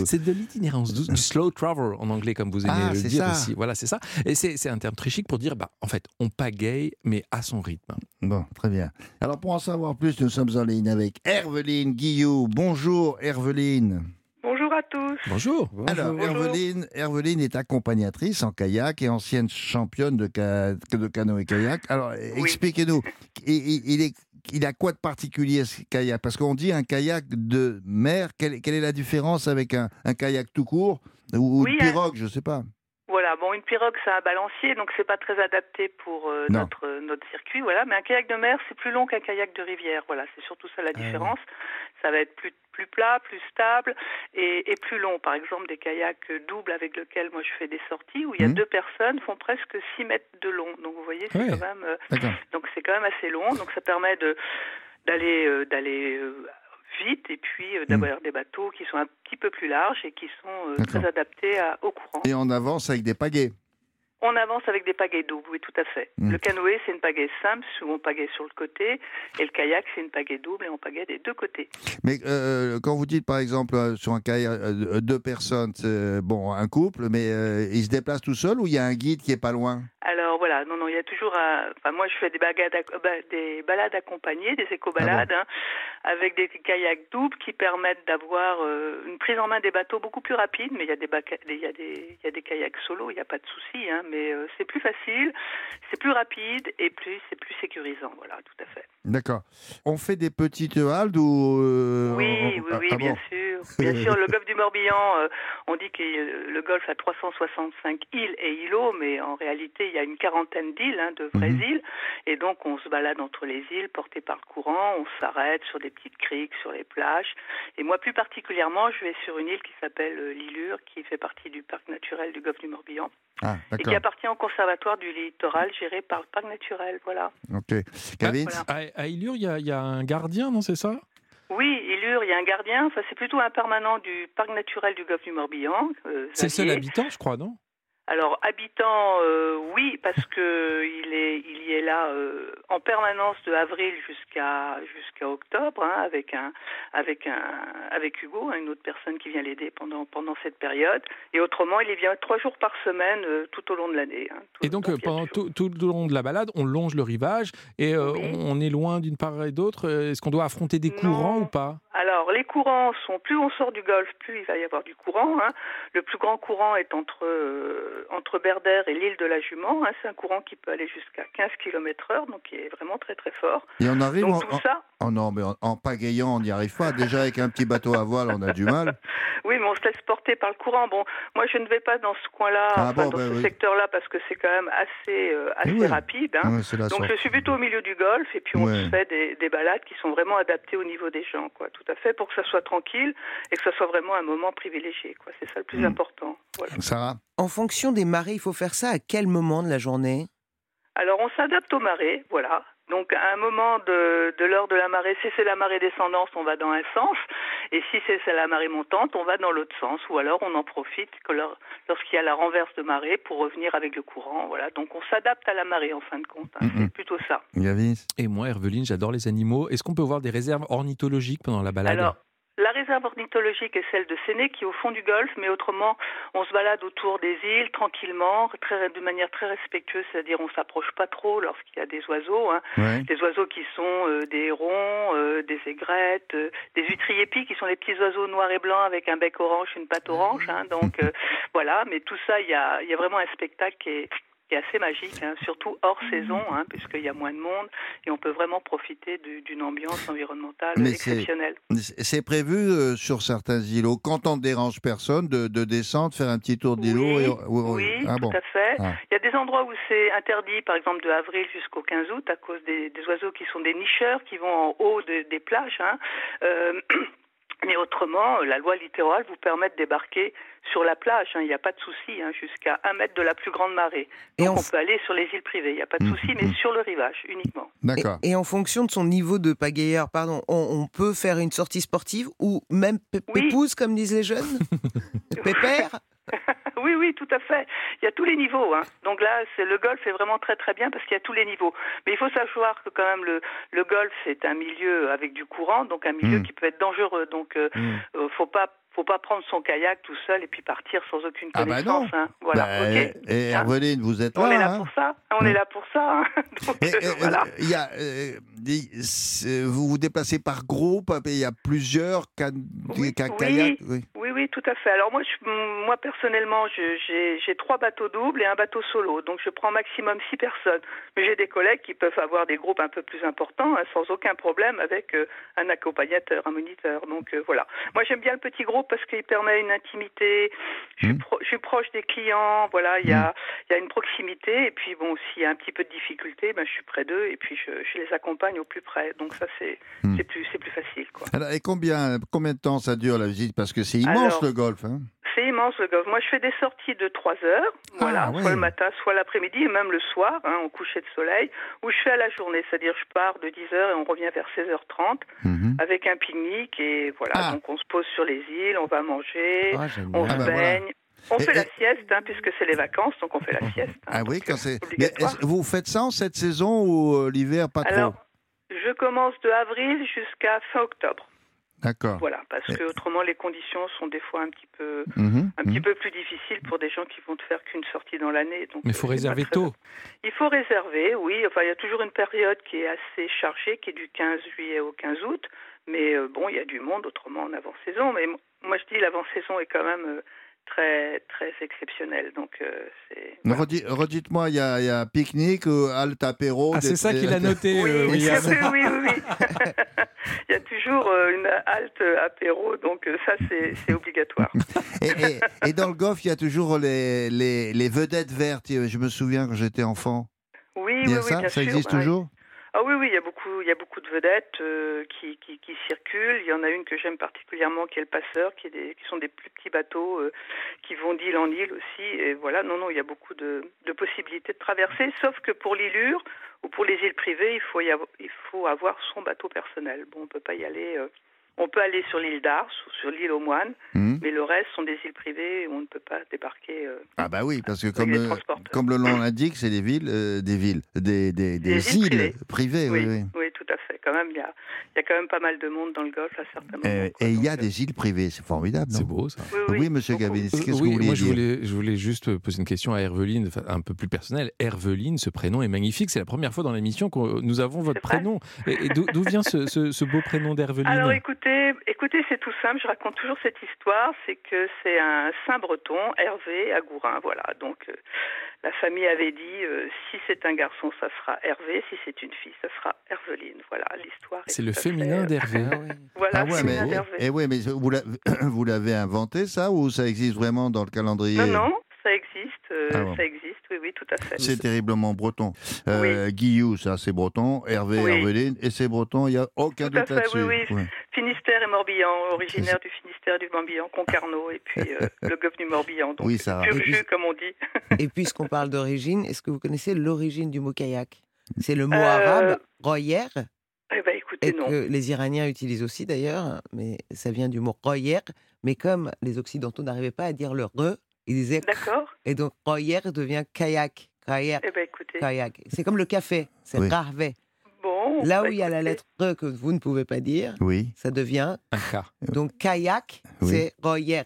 C'est de l'itinérance douce, du slow travel en anglais, comme vous aimez Ah, le dire ça. aussi. Voilà, c'est ça. Et c'est c'est un terme très chic pour dire, bah, en fait, on pagaye, mais à son rythme. Bon, très bien. Alors, pour en savoir plus, nous sommes en ligne avec Herveline Guillou. Bonjour, Herveline. Bonjour à tous. Bonjour. Alors, Herveline, Herveline est accompagnatrice en kayak et ancienne championne de, ca- de canoë-kayak. Alors, expliquez-nous, il, il- il est, il a quoi de particulier ce kayak? Parce qu'on dit un kayak de mer, quelle, quelle est la différence avec un, un kayak tout court ou, ou Oui, une un- pirogue, je sais pas Voilà, bon, une pirogue, c'est un balancier, donc c'est pas très adapté pour euh, notre euh, notre circuit, voilà. Mais un kayak de mer, c'est plus long qu'un kayak de rivière, voilà. C'est surtout ça la Ah différence. Ça va être plus plus plat, plus stable et, et plus long. Par exemple, des kayaks doubles avec lesquels moi je fais des sorties où il y a Mhm. deux personnes font presque 6 mètres de long. Donc vous voyez, c'est quand même euh, D'accord. donc c'est quand même assez long. Donc ça permet de d'aller euh, d'aller euh, vite et puis euh, d'avoir des bateaux qui sont un petit peu plus larges et qui sont euh, très adaptés à- au courant. Et on avance avec des pagaies. On avance avec des pagaies doubles, oui, tout à fait. Mm. Le canoë, c'est une pagaie simple, souvent pagaie sur le côté, et le kayak, c'est une pagaie double et on pagaie des deux côtés. Mais euh, quand vous dites par exemple euh, sur un kayak euh, deux personnes, c'est, bon un couple, mais ils se déplacent tout seuls ou il y a un guide qui est pas loin? Alors voilà, non, non, il y a toujours un... Enfin, moi, je fais des, bagades bah, des balades accompagnées, des éco-balades, hein, avec des kayaks doubles qui permettent d'avoir une prise en main des bateaux beaucoup plus rapide, mais il y a des, baca- il y a des, il y a des kayaks solo, il n'y a pas de souci, hein, mais euh, c'est plus facile, c'est plus rapide et plus c'est plus sécurisant, voilà, tout à fait. D'accord. On fait des petites haldes ou euh, Oui, on- oui, ah, oui, ah bien bon sûr. Bien sûr, le golfe du Morbihan, euh, on dit que le golfe a 365 îles et îlots, mais en réalité, il y a une quarantaine d'îles, hein, de vraies Mhm. îles. Et donc, on se balade entre les îles, porté par le courant, on s'arrête sur des petites criques, sur les plages. Et moi, plus particulièrement, je vais sur une île qui s'appelle l'Ilure, qui fait partie du parc naturel du golfe du Morbihan, Ah, et qui appartient au conservatoire du littoral géré par le parc naturel, voilà. Ok. Kevin Voilà. À, à Ilure, il y, a- il y a un gardien, non, c'est ça? Oui, Ilure, il y a un gardien. Enfin, c'est plutôt un permanent du parc naturel du golfe du Morbihan. euh, C'est le seul habitant, je crois, non? Alors, habitant, euh, oui, parce que il est, il y est là euh, en permanence de avril jusqu'à jusqu'à octobre, hein, avec un, avec un, avec Hugo, hein, une autre personne qui vient l'aider pendant pendant cette période. Et autrement, il y vient trois jours par semaine euh, tout au long de l'année. hein. Et donc, pendant tout, tout le long de la balade, on longe le rivage et Oui. on, est loin d'une part et d'autre. Est-ce qu'on doit affronter des courants ou pas? Alors, les courants sont, plus on sort du golfe, plus il va y avoir du courant. Le plus grand courant est entre, entre Berdère et l'île de la Jument. hein. C'est un courant qui peut aller jusqu'à 15 km heure, donc qui est vraiment très très fort. Et on arrive Donc en, tout en- ça, oh non, mais en, en pagayant, on n'y arrive pas. Déjà avec un petit bateau à voile, on a du mal. oui, mais on se laisse porter par le courant. Bon, moi je ne vais pas dans ce coin-là, Ah enfin, bon, dans ben ce oui. secteur-là, parce que c'est quand même assez, euh, assez Oui. rapide. hein. Donc sorte. je suis plutôt au milieu du golfe et puis on se fait des, des balades qui sont vraiment adaptées au niveau des gens, quoi. Tout à fait, pour que ça soit tranquille et que ça soit vraiment un moment privilégié, quoi. C'est ça le plus Mm. important. Voilà. Sarah? En fonction des marées, il faut faire ça à quel moment de la journée? Alors on s'adapte aux marées, voilà. Donc à un moment de, de l'heure de la marée, si c'est la marée descendante, on va dans un sens, et si c'est la marée montante, on va dans l'autre sens, ou alors on en profite lorsqu'il y a la renverse de marée pour revenir avec le courant, voilà. Donc on s'adapte à la marée en fin de compte, hein. Mhm. c'est plutôt ça. Et moi, Herveline, j'adore les animaux. Est-ce qu'on peut voir des réserves ornithologiques pendant la balade? Alors, la réserve ornithologique est celle de Séné, qui est au fond du golfe, mais autrement, on se balade autour des îles tranquillement, très, de manière très respectueuse, c'est-à-dire on s'approche pas trop lorsqu'il y a des oiseaux. Hein. Ouais. Des oiseaux qui sont euh, des hérons, euh, des aigrettes, euh, des huîtriers épis qui sont les petits oiseaux noirs et blancs avec un bec orange, une patte orange. Hein, donc voilà, mais tout ça, il y a, y a vraiment un spectacle qui est, est assez magique, hein, surtout hors saison, hein, puisqu'il y a moins de monde et on peut vraiment profiter du- d'une ambiance environnementale Mais exceptionnelle. C'est prévu euh, sur certains îlots, quand on ne dérange personne, de, de descendre, faire un petit tour d'îlot. Oui, et- oui, ah tout à fait. Ah. Il y a des endroits où c'est interdit, par exemple de avril jusqu'au 15 août, à cause des, des oiseaux qui sont des nicheurs, qui vont en haut de- des plages. hein. Euh, mais autrement, la loi littorale vous permet de débarquer sur la plage. hein. Il n'y a pas de souci, hein, jusqu'à un mètre de la plus grande marée. Et Donc on peut aller sur les îles privées. Il n'y a pas de Mhm, souci, mais mhm. sur le rivage uniquement. D'accord. Et, et en fonction de son niveau de pagayeur, pardon, on, on peut faire une sortie sportive ou même pé- Oui. pépouze, comme disent les jeunes Pépère? Oui, oui, tout à fait. Il y a tous les niveaux. Hein. Donc là, c'est le golf est vraiment très très bien parce qu'il y a tous les niveaux. Mais il faut savoir que quand même le, le golf c'est un milieu avec du courant, donc un milieu Mm. qui peut être dangereux. Donc euh, Mm. euh, faut pas faut pas prendre son kayak tout seul et puis partir sans aucune Ah bah connaissance. hein. Voilà. Bah. Et Hein Herveline, vous êtes là. On est là hein pour ça. On Mm. est là pour ça. hein. Donc Et- et- voilà. Il y a, euh, des- c'est- vous vous déplacez par groupe, il y a plusieurs can- Oui, ca- oui. kayaks. Oui. Oui, oui, tout à fait. Alors moi, je- moi personnellement, j'ai trois bateaux doubles et un bateau solo, donc je prends maximum six personnes. Mais j'ai des collègues qui peuvent avoir des groupes un peu plus importants, hein, sans aucun problème, avec euh, un accompagnateur, un moniteur. Donc euh, voilà. Moi, j'aime bien le petit groupe parce qu'il permet une intimité. Je suis, Mm. pro- je suis proche des clients. Voilà, il y a, il y a une proximité. Et puis bon, s'il y a un petit peu de difficulté, ben, je suis près d'eux et puis je, je les accompagne au plus près. Donc ça, c'est Mm. c'est plus, facile, quoi. Alors, et combien, combien de temps ça dure la visite? Parce que c'est immense Alors, le golf. Hein c'est immense le golf. Moi, je fais des sorties de 3 heures, voilà, ouais. soit le matin, soit l'après-midi, et même le soir, hein, au coucher de soleil, où je fais à la journée, c'est-à-dire je pars de 10 heures et on revient vers 16h30 Mhm. avec un pique-nique et voilà, Ah. donc on se pose sur les îles, on va manger, Ah, on Ah se bah voilà. baigne. On Et- fait la sieste, hein, puisque c'est les vacances, donc on fait la sieste. hein, Ah oui, quand euh, c'est. Vous faites ça en cette saison ou euh, l'hiver pas trop? Alors, je commence de avril jusqu'à fin octobre. D'accord. Voilà, parce Et- que autrement les conditions sont des fois un petit peu Mhm, un mhm. petit peu plus difficiles pour des gens qui vont te faire qu'une sortie dans l'année. donc, Mais il euh, faut pas réserver très- tôt. Il faut réserver, oui. Enfin, il y a toujours une période qui est assez chargée, qui est du 15 juillet au 15 août. Mais euh, bon, il y a du monde autrement en avant-saison. Mais m- moi, je dis l'avant-saison est quand même euh, très très exceptionnelle. Donc euh, c'est. Redis- Redites-moi, il y a, il y a pique-nique, euh, halte apéro. Ah, c'est ça qu'il a noté, Oui, euh, oui, oui, oui. Il y a toujours euh, une halte apéro, donc euh, ça c'est c'est obligatoire. Et, et- et dans le golf, il y a toujours les, les, les vedettes vertes. Je me souviens quand j'étais enfant. Oui, Il y oui, a oui, ça? bien Ça sûr. existe ouais. toujours? Ah oui, oui, il y a beaucoup, il y a beaucoup de vedettes euh, qui, qui, qui circulent. Il y en a une que j'aime particulièrement, qui est le Passeur, qui, est des, qui sont des plus petits bateaux euh, qui vont d'île en île aussi. Et voilà, non, non, il y a beaucoup de, de possibilités de traverser, sauf que pour l'îlure ou pour les îles privées, il faut, y avoir, il faut avoir son bateau personnel. Bon, on peut pas y aller. euh, on peut aller sur l'île d'Ars ou sur l'île aux Moines, Mhm. mais le reste sont des îles privées où on ne peut pas débarquer. euh, Ah bah oui, parce que comme, euh, le nom l'indique, c'est des villes, euh, des villes, des, des, des Des îles îles privées. oui, oui. oui, tout à fait. Quand même, il y a, il y a quand même pas mal de monde dans le golfe à certains moments. Euh, et il y a des îles privées, c'est formidable, C'est beau ça. Oui, Oui, oui. monsieur beaucoup. Gavin, Euh, qu'est-ce que oui, vous vouliez moi je dire? voulais, je voulais juste poser une question à Herveline, un peu plus personnelle. Herveline, ce prénom est magnifique. C'est la première fois dans l'émission que nous avons votre prénom. Et, et d'où vient ce, ce- ce beau prénom d'Herveline? Alors écoutez, écoutez, c'est tout simple. Je raconte toujours cette histoire. C'est que c'est un saint breton, Hervé Agourin. Voilà. Donc euh, la famille avait dit euh, si c'est un garçon, ça sera Hervé. Si c'est une fille, ça sera Herveline. Voilà l'histoire. est C'est le féminin euh, d'Hervé. Voilà, Ah le ouais, féminin mais, d'Hervé. eh ouais, mais vous l'avez- inventé ça ou ça existe vraiment dans le calendrier? Non, non, ça existe. euh, Ah bon. Ça existe. Oui, oui, tout à fait. C'est terriblement breton. Euh, Guillou, ça c'est breton. Hervé, Oui. Herveline, et c'est breton, il n'y a aucun Tout à doute fait, là-dessus. oui, oui. Ouais. Finistère et Morbihan, originaire du Finistère et du Morbihan, Concarneau, et puis euh, le golfe du Morbihan. Donc, Oui, ça. pur Et puis- comme on dit. Et puisqu'on parle d'origine, est-ce que vous connaissez l'origine du mot kayak? C'est le mot Euh, arabe royer, Eh ben, écoutez, et non. que les Iraniens utilisent aussi d'ailleurs, mais ça vient du mot royer. Mais comme les Occidentaux n'arrivaient pas à dire le re, ils disaient D'accord. et donc royer devient kayak, kayak, Eh ben, écoutez. kayak. C'est comme le café, c'est Oui. Bon. Là où bah, il y a la lettre re que vous ne pouvez pas dire, Oui. ça devient donc kayak, Oui. c'est royer.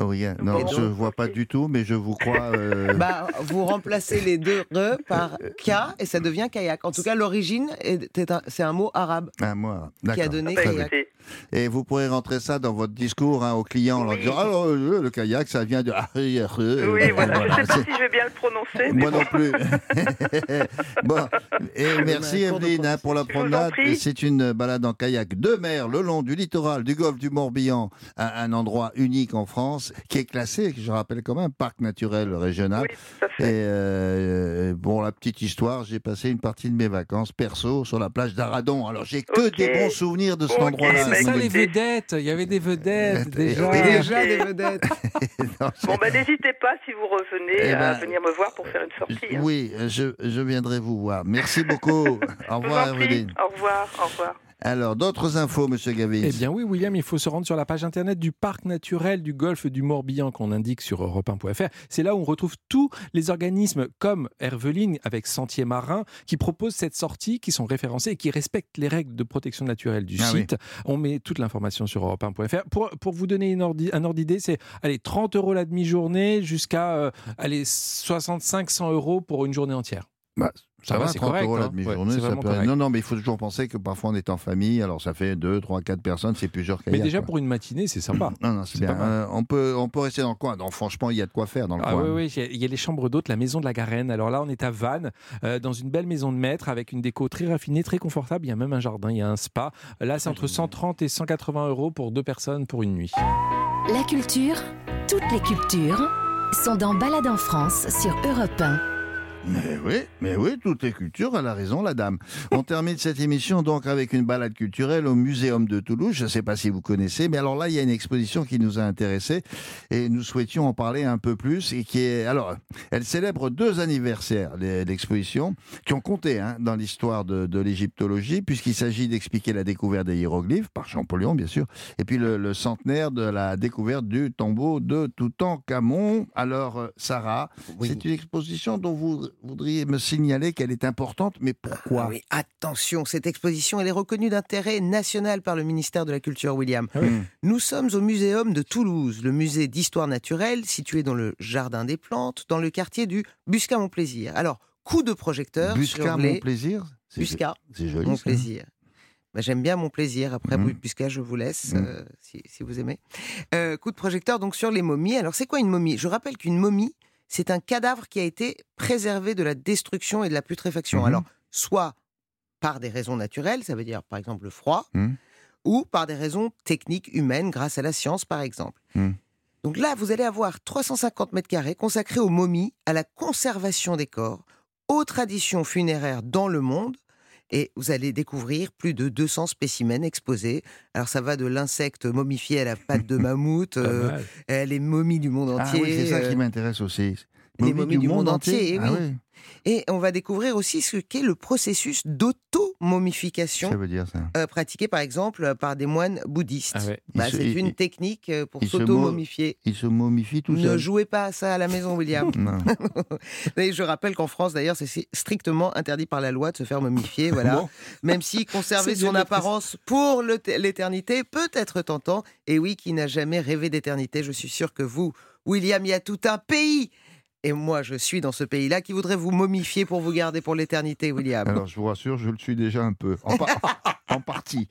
Oh, rien. Non, Bon. je ne vois pas du tout, mais je vous crois. euh, Bah, vous remplacez les deux re par ka et ça devient kayak. En tout cas, l'origine, est- est un- c'est un mot arabe un mois. qui a donné Bah, Très kayak. écoutez, Et vous pourrez rentrer ça dans votre discours hein, aux clients en leur disant Alors, euh, le kayak, ça vient de. oui, Oui, voilà. Je ne sais pas si je vais bien le prononcer. Moi bon. non plus. bon, et merci Evelyne hein, pour la promenade. C'est une balade en kayak de mer le long du littoral du golfe du Morbihan, un, un endroit unique en France qui est classé, je rappelle quand même, parc naturel régional. Oui, tout à Et euh, la petite histoire, j'ai passé une partie de mes vacances perso sur la plage d'Aradon. Alors j'ai que des bons souvenirs de cet endroit-là. C'est ça les vedettes. Il y avait des vedettes déjà. Déjà des vedettes. Non, Bon, bah, n'hésitez pas si vous revenez Eh à ben, venir me voir pour faire une sortie. hein. Oui, je, je viendrai vous voir. Merci beaucoup. Au revoir. Au revoir. Au revoir. Alors, d'autres infos, Monsieur Gavin Eh bien oui, William, il faut se rendre sur la page internet du parc naturel du golfe du Morbihan qu'on indique sur europe1.fr. C'est là où on retrouve tous les organismes comme Herveline avec Sentier Marin qui proposent cette sortie, qui sont référencés et qui respectent les règles de protection naturelle du Ah oui. site. On met toute l'information sur europe1.fr. Pour, pour vous donner une ordi- un ordre d'idée, c'est allez, 30 euros la demi-journée jusqu'à euh, allez, 65-100 euros pour une journée entière. Bah, ça, Ça va, va, c'est 30 correct, euros la hein. demi-journée. Ouais, peut-. Non, non, mais il faut toujours penser que parfois on est en famille, alors ça fait 2, 3, 4 personnes, c'est plusieurs Mais déjà quoi. pour une matinée, c'est sympa. Non, non, c'est bien. Euh, on, peut, on peut rester dans le coin. Donc, franchement, il y a de quoi faire dans le Ah coin. oui, oui, il y a- il y a les chambres d'hôtes, la maison de la Garenne. Alors là, on est à Vannes, euh, dans une belle maison de maître avec une déco très raffinée, très confortable. Il y a même un jardin, il y a un spa. Là, c'est entre 130 et 180 euros pour deux personnes pour une nuit. La culture, toutes les cultures, sont dans Balade en France sur Europe 1. Mais oui, mais oui, toutes les cultures, elle a raison, la dame. On termine cette émission donc avec une balade culturelle au Muséum de Toulouse. Je ne sais pas si vous connaissez, mais alors là, il y a une exposition qui nous a intéressés et nous souhaitions en parler un peu plus. Et qui est, alors, elle célèbre deux anniversaires, l'exposition, qui ont compté hein, dans l'histoire de, de l'égyptologie, puisqu'il s'agit d'expliquer la découverte des hiéroglyphes, par Champollion, bien sûr, et puis le, le centenaire de la découverte du tombeau de Toutankhamon. Alors, euh, Sarah, c'est une exposition dont vous voudriez me signaler qu'elle est importante, mais pourquoi? Ah oui, attention, cette exposition, elle est reconnue d'intérêt national par le ministère de la Culture, William. Ah oui. Nous sommes au Muséum de Toulouse, le musée d'histoire naturelle situé dans le Jardin des Plantes, dans le quartier du Buscat-Mon-Plaisir. Alors, coup de projecteur Buscat, sur les... mon plaisir C'est- joli. mon ça. plaisir. Bah, J'aime bien mon plaisir. Après, Mhm. Buscat, je vous laisse, Mhm. euh, si, si vous aimez. Euh, coup de projecteur donc sur les momies. Alors, c'est quoi une momie? Je rappelle qu'une momie, c'est un cadavre qui a été préservé de la destruction et de la putréfaction. Mhm. Alors, soit par des raisons naturelles, ça veut dire par exemple le froid, Mhm. ou par des raisons techniques humaines, grâce à la science par exemple. Mhm. Donc là, vous allez avoir 350 mètres carrés consacrés aux momies, à la conservation des corps, aux traditions funéraires dans le monde. Et vous allez découvrir plus de 200 spécimens exposés. Alors ça va de l'insecte momifié à la patte de mammouth, euh, les momies du monde Ah entier. oui, c'est ça qui m'intéresse aussi. les momies du monde entier, Ah oui. oui, Et on va découvrir aussi ce qu'est le processus d'auto-momification euh, pratiqué par exemple par des moines bouddhistes. Ah ouais. Bah, c'est une il- technique euh, pour s'auto-momifier. Il se momifie tout Ne seul. jouez pas à ça à la maison, William. Et je rappelle qu'en France, d'ailleurs, c'est strictement interdit par la loi de se faire momifier. Voilà. Bon. Même si conserver son apparence pour l'éternité peut être tentant. Et oui, qui n'a jamais rêvé d'éternité, je suis sûr que vous, William, il y a tout un pays. Et moi, je suis dans ce pays-là qui voudrait vous momifier pour vous garder pour l'éternité, William. Alors, je vous rassure, je le suis déjà un peu. En, par- en partie.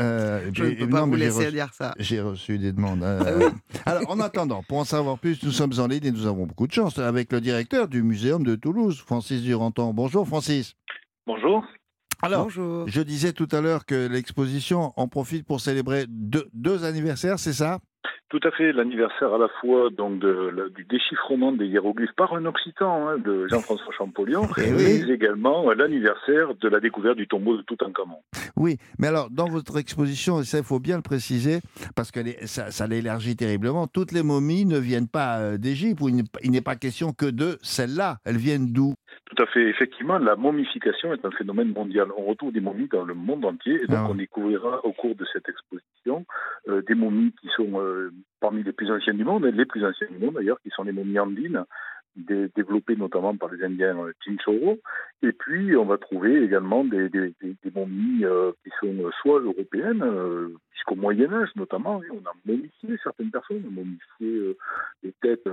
Euh, je ne peux pas non, vous laisser reçu- dire ça. J'ai reçu des demandes. euh, Alors, en attendant, pour en savoir plus, nous sommes en ligne et nous avons beaucoup de chance avec le directeur du Muséum de Toulouse, Francis Duranton. Bonjour, Francis. Bonjour. Alors, Bonjour. je disais tout à l'heure que l'exposition en profite pour célébrer deux, deux anniversaires, c'est ça? Tout à fait, l'anniversaire à la fois donc de, du déchiffrement des hiéroglyphes par un occitan hein, de Jean-François Champollion, Eh mais oui. également l'anniversaire de la découverte du tombeau de Toutankhamon. Oui, mais alors, dans votre exposition, et ça, il faut bien le préciser, parce que les- ça, ça l'élargit terriblement, toutes les momies ne viennent pas euh, d'Égypte, où il n'est- il n'est pas question que de celles-là. Elles viennent d'où? Tout à fait, effectivement, la momification est un phénomène mondial. On retrouve des momies dans le monde entier, et donc Ah ouais. on découvrira au cours de cette exposition euh, des momies qui sont euh, parmi les plus anciennes du monde, et les plus anciennes du monde d'ailleurs, qui sont les momies andines, dé- développées notamment par les Indiens euh, Chinchorro. Et puis, on va trouver également des, des- des- des momies euh, qui sont soit européennes, puisqu'au Moyen Âge notamment, on a momifié certaines personnes, on a momifié les têtes,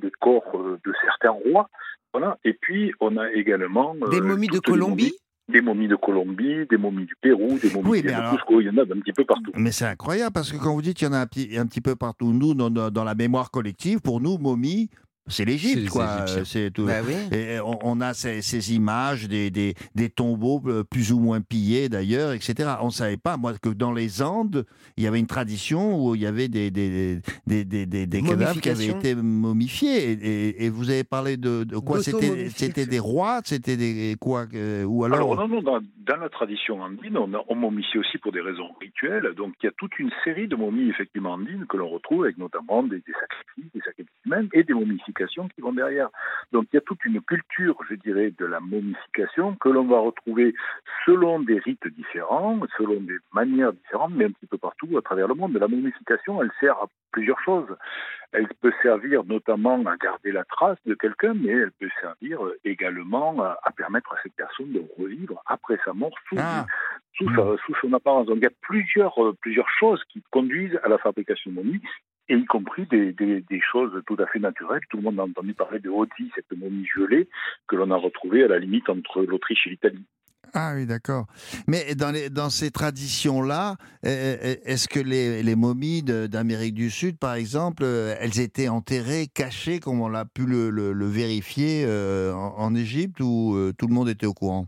des corps de certains rois. Voilà. Et puis, on a également... euh, Des momies de Colombie momies- des momies de Colombie, des momies du Pérou, des momies Oui, de alors- Cusco, il y en a d'un petit peu partout. Mais c'est incroyable, parce que quand vous dites qu'il y en a un petit, un petit peu partout, nous, dans, dans- la mémoire collective, pour nous, momie, c'est l'Égypte, quoi. Égyptiens. Euh, C'est tout. Bah oui. Et on, on a ces, ces images des, des, des tombeaux euh, plus ou moins pillés d'ailleurs, etc. On ne savait pas, moi, que dans les Andes, il y avait une tradition où il y avait des, des, des, des, des, des cadavres qui avaient été momifiés. Et, et- et vous avez parlé de, de quoi? C'était des rois? C'était des quoi euh, Ou alors, Alors, non, non, dans, dans la tradition andine, on, on momifie aussi pour des raisons rituelles. Donc, il y a toute une série de momies, effectivement, andines que l'on retrouve avec notamment des, des sacrifices, des sacrifices humains et des momifications qui vont derrière. Donc, il y a toute une culture, je dirais, de la momification que l'on va retrouver selon des rites différents, selon des manières différentes, mais un petit peu partout à travers le monde. La momification, elle sert à plusieurs choses. Elle peut servir notamment à garder la trace de quelqu'un, mais elle peut servir euh, également à, à permettre à cette personne de revivre après sa mort sous, Ah. sous, sa- sous son apparence. Donc il y a plusieurs, euh, plusieurs choses qui conduisent à la fabrication de momies, et y compris des, choses tout à fait naturelles. Tout le monde a entendu parler de Oddi, cette momie gelée que l'on a retrouvée à la limite entre l'Autriche et l'Italie. Ah oui, d'accord. Mais dans, ces traditions-là, euh, euh, est-ce que les, momies d'Amérique du Sud, par exemple, euh, elles étaient enterrées, cachées, comme on l'a pu le, vérifier euh, en, Égypte, ou euh, tout le monde était au courant?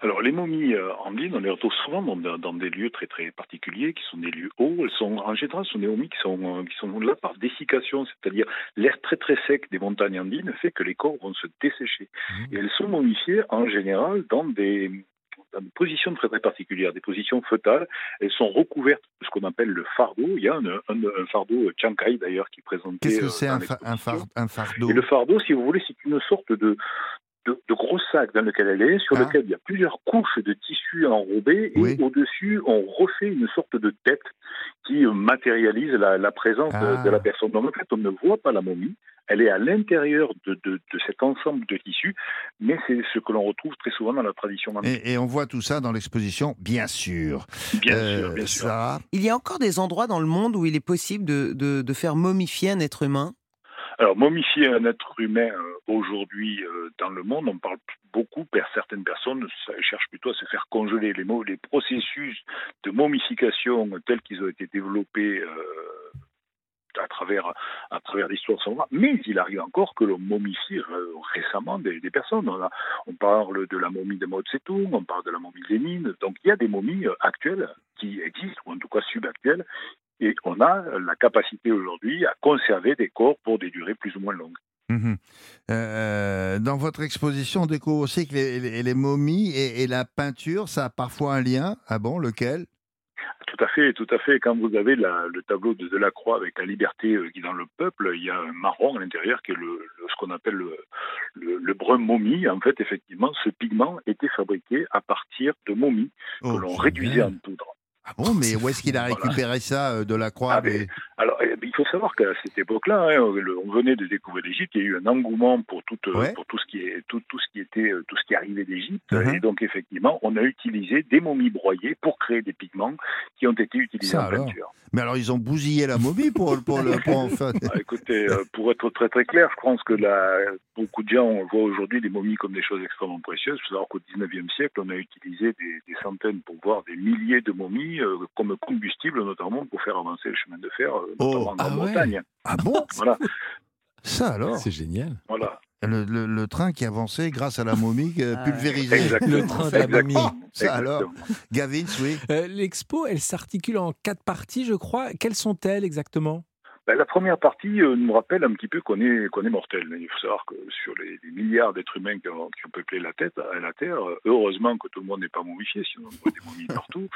Alors les momies euh, andines, on les retrouve souvent dans, dans, des lieux très très particuliers, qui sont des lieux hauts. Elles sont en général, ce sont des momies qui sont euh, qui sont là par dessiccation, c'est-à-dire l'air très très sec des montagnes andines fait que les corps vont se dessécher. Et elles sont momifiées en général dans des dans des positions très très particulières, des positions fœtales. Elles sont recouvertes de ce qu'on appelle le fardeau. Il y a un, un, un fardeau Chiankai d'ailleurs qui présentait. Qu'est-ce que euh, c'est un, fa- un fardeau? Et le fardeau, si vous voulez, c'est une sorte de, de, de gros sac dans lequel elle est, sur Ah. lequel il y a plusieurs couches de tissu enrobé, et Oui. au-dessus, on refait une sorte de tête qui matérialise la, la présence de- Ah. de, la personne. Donc en fait, on ne voit pas la momie, elle est à l'intérieur de, de, de cet ensemble de tissus, mais c'est ce que l'on retrouve très souvent dans la tradition et, et on voit tout ça dans l'exposition, bien sûr. Bien Euh, sûr, bien sûr. Sarah Il y a encore des endroits dans le monde où il est possible de, de- de faire momifier un être humain? Alors, momifier un être humain euh, aujourd'hui euh, dans le monde, on parle beaucoup, certaines personnes cherchent plutôt à se faire congeler. Les, les processus de momification tels qu'ils ont été développés euh, à travers, à travers l'histoire sont rares. Mais il arrive encore que l'on momifie récemment des, personnes. On, a- on parle de la momie de Mao Tse-tung, on parle de la momie de Lénine. Donc, il y a des momies actuelles qui existent, ou en tout cas subactuelles, et on a la capacité aujourd'hui à conserver des corps pour des durées plus ou moins longues. Mhm. Euh, dans votre exposition, on découvre aussi que les, les- les momies et, et la peinture, ça a parfois un lien. Ah bon, lequel? Tout à fait, tout à fait. Quand vous avez la- le tableau de Delacroix avec la liberté euh, est dans le peuple, il y a un marron à l'intérieur qui est le, le- ce qu'on appelle le, le- le brun momie. En fait, effectivement, ce pigment était fabriqué à partir de momies Oh, que l'on génial. réduisait en poudre. Ah bon, mais où est-ce qu'il a Voilà. récupéré ça euh, de la croix Ah, mais- Alors, eh, il faut savoir qu'à cette époque-là, hein, on venait de découvrir l'Égypte, il y a eu un engouement pour tout, euh, Ouais. pour tout ce qui est tout, tout ce qui était euh, tout ce qui arrivait d'Égypte, Mhm. et donc effectivement, on a utilisé des momies broyées pour créer des pigments qui ont été utilisés Ça en alors peinture. Mais alors, ils ont bousillé la momie pour, pour, le, pour en faire- Ah, écoutez, pour être très très clair, je pense que la, beaucoup de gens voient aujourd'hui les momies comme des choses extrêmement précieuses. Il faut savoir qu'au 19e siècle, on a utilisé des, des centaines, pour voir des milliers de momies euh, comme combustible, notamment pour faire avancer le chemin de fer, euh, Oh, notamment en ah ouais. Grande-Bretagne. Ah bon Voilà, Ça alors C'est génial. voilà. le, le- le train qui avançait grâce à la momie euh, Ah, pulvérisée. Exactement. Le train de la momie. Ça alors. Gavin, oui. Euh, L'expo, elle s'articule en quatre parties, je crois. Quelles sont-elles exactement? Ben, la première partie euh, nous rappelle un petit peu qu'on est, qu'on est mortel. Il faut savoir que sur les, les milliards d'êtres humains qui ont, qui ont peuplé la, tête, à la Terre, heureusement que tout le monde n'est pas momifié, sinon on voit des momies partout.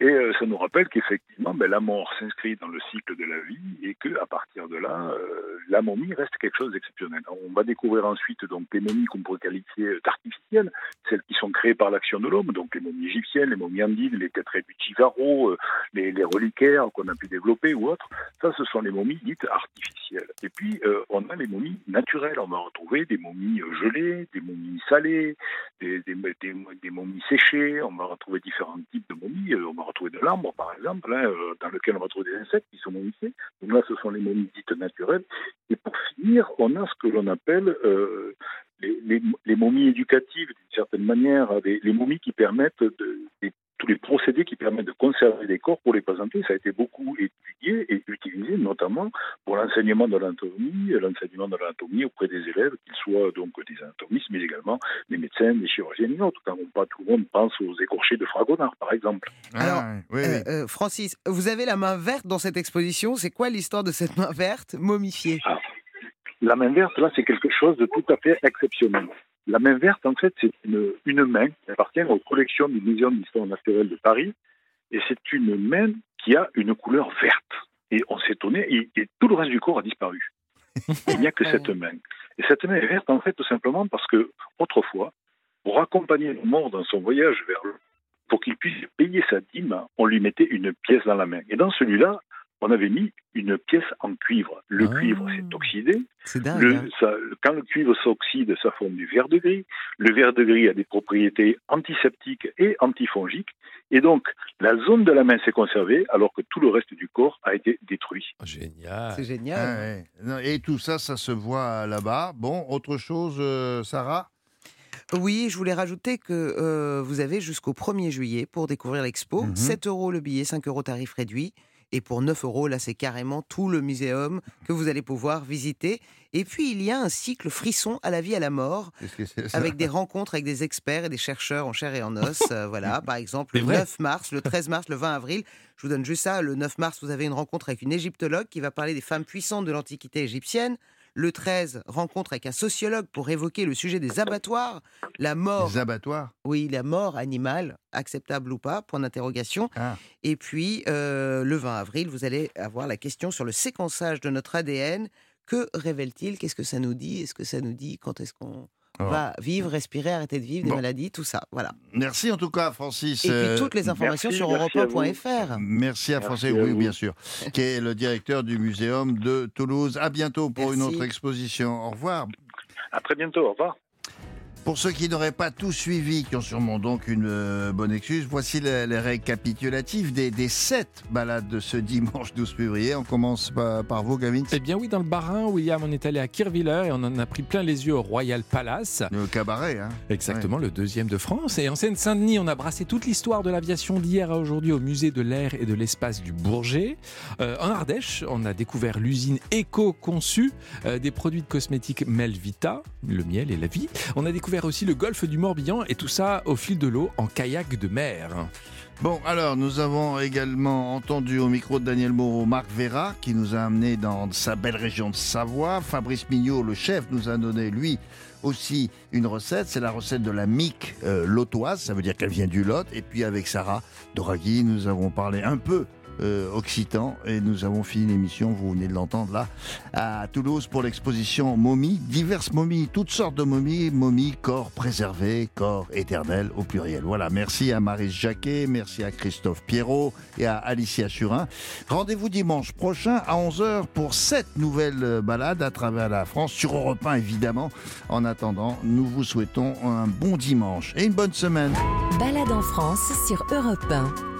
Et euh, ça nous rappelle qu'effectivement, ben, la mort s'inscrit dans le cycle de la vie et qu'à partir de là, euh, la momie reste quelque chose d'exceptionnel. On va découvrir ensuite donc les momies qu'on pourrait qualifier d'artificielles, celles qui sont créées par l'action de l'homme, donc les momies égyptiennes, les momies andines, les têtes du euh, les, les reliquaires qu'on a pu développer ou autres. Ça, ce sont les momies dites artificielles. Et puis, euh, on a les momies naturelles. On va retrouver des momies euh, gelées, des momies salées, des, momies séchées. On va retrouver différents types de momies. Euh, on va retrouver de l'ambre, par exemple, hein, dans lequel on va trouver des insectes qui sont momifiés. Donc là, ce sont les momies dites naturelles. Et pour finir, on a ce que l'on appelle les, momies éducatives, d'une certaine manière, les, les momies qui permettent de, tous les procédés qui permettent de conserver des corps pour les présenter. Ça a été beaucoup étudié et utilisé, notamment pour l'enseignement de l'anatomie, l'enseignement de l'anatomie auprès des élèves, qu'ils soient donc des anatomistes, mais également des médecins, des chirurgiens et autres. Quand on- pas tout le monde pense aux écorchés de Fragonard, par exemple. Alors, Ah, oui, oui. Euh, euh, Francis, vous avez la main verte dans cette exposition. C'est quoi l'histoire de cette main verte momifiée? La main verte, là, c'est quelque chose de tout à fait exceptionnel. La main verte, en fait, c'est une, une main qui appartient aux collections du Muséum d'histoire naturelle de Paris. Et c'est une main qui a une couleur verte. Et on s'est étonné, et, et tout le reste du corps a disparu. Il n'y a que cette main. Et cette main est verte, en fait, tout simplement parce que, autrefois, pour accompagner le mort dans son voyage vers le pour qu'il puisse payer sa dîme, on lui mettait une pièce dans la main. Et dans celui-là, on avait mis une pièce en cuivre. Le Ah. cuivre s'est oxydé. C'est dingue. Le- hein. ça- quand le cuivre s'oxyde, ça forme du verre de gris. Le verre de gris a des propriétés antiseptiques et antifongiques. Et donc, la zone de la main s'est conservée, alors que tout le reste du corps a été détruit. Oh, Génial. C'est Ah, génial. ouais. Non, Et tout ça, ça se voit là-bas. Bon, autre chose, euh, Sarah? Oui, je voulais rajouter que euh, vous avez jusqu'au 1er juillet pour découvrir l'expo. Mhm. 7 euros le billet, 5 euros tarif réduit. Et pour 9 euros, là, c'est carrément tout le muséum que vous allez pouvoir visiter. Et puis, il y a un cycle frisson à la vie, à la mort, avec des rencontres avec des experts et des chercheurs en chair et en os. Euh, voilà, par exemple, le vrai 9 mars, le 13 mars, le 20 avril. Je vous donne juste ça. Le 9 mars, vous avez une rencontre avec une égyptologue qui va parler des femmes puissantes de l'Antiquité égyptienne. Le 13, rencontre avec un sociologue pour évoquer le sujet des abattoirs, la mort. Les abattoirs? Oui, la mort animale, acceptable ou pas, point d'interrogation. Ah. Et puis, euh, le 20 avril, vous allez avoir la question sur le séquençage de notre ADN. Que révèle-t-il? Qu'est-ce que ça nous dit? Est-ce que ça nous dit quand est-ce qu'on Oh. va vivre, respirer, arrêter de vivre, des Bon. maladies, tout ça. Voilà. Merci en tout cas, Francis. Et euh, puis toutes les informations merci, sur merci à vous. europe1.fr. Merci à à oui, bien sûr, qui est le directeur du Muséum de Toulouse. À bientôt pour une autre exposition. Au revoir. À très bientôt. Au revoir. Pour ceux qui n'auraient pas tout suivi, qui ont sûrement donc une euh, bonne excuse, voici les, les récapitulatifs des, des sept balades de ce dimanche 12 février. On commence par, par vous, Gavin. Eh bien oui, dans le Bas-Rhin, William, on est allé à Kirviller et on en a pris plein les yeux au Royal Palace. Le cabaret, hein Exactement, le deuxième de France. Et en Seine-Saint-Denis, on a brassé toute l'histoire de l'aviation d'hier à aujourd'hui au musée de l'air et de l'espace du Bourget. Euh, en Ardèche, on a découvert l'usine éco-conçue euh, des produits de cosmétiques Melvita, le miel et la vie. On a découvert aussi le golfe du Morbihan et tout ça au fil de l'eau en kayak de mer. Bon, alors, nous avons également entendu au micro de Daniel Moreau Marc Vera, qui nous a amené dans sa belle région de Savoie. Fabrice Mignot, le chef, nous a donné, lui, aussi une recette. C'est la recette de la mique euh, lotoise, ça veut dire qu'elle vient du Lot. Et puis avec Sarah Doraghi, nous avons parlé un peu occitan et nous avons fini l'émission, vous venez de l'entendre là, à Toulouse pour l'exposition momies, diverses momies, toutes sortes de momies, momies, corps préservés, corps éternel au pluriel. Voilà, merci à Marie Jacquet, merci à Christophe Pierrot et à Alicia Surin. Rendez-vous dimanche prochain à 11h pour cette nouvelle balade à travers la France, sur Europe 1 évidemment. En attendant, nous vous souhaitons un bon dimanche et une bonne semaine. Balade en France sur Europe 1.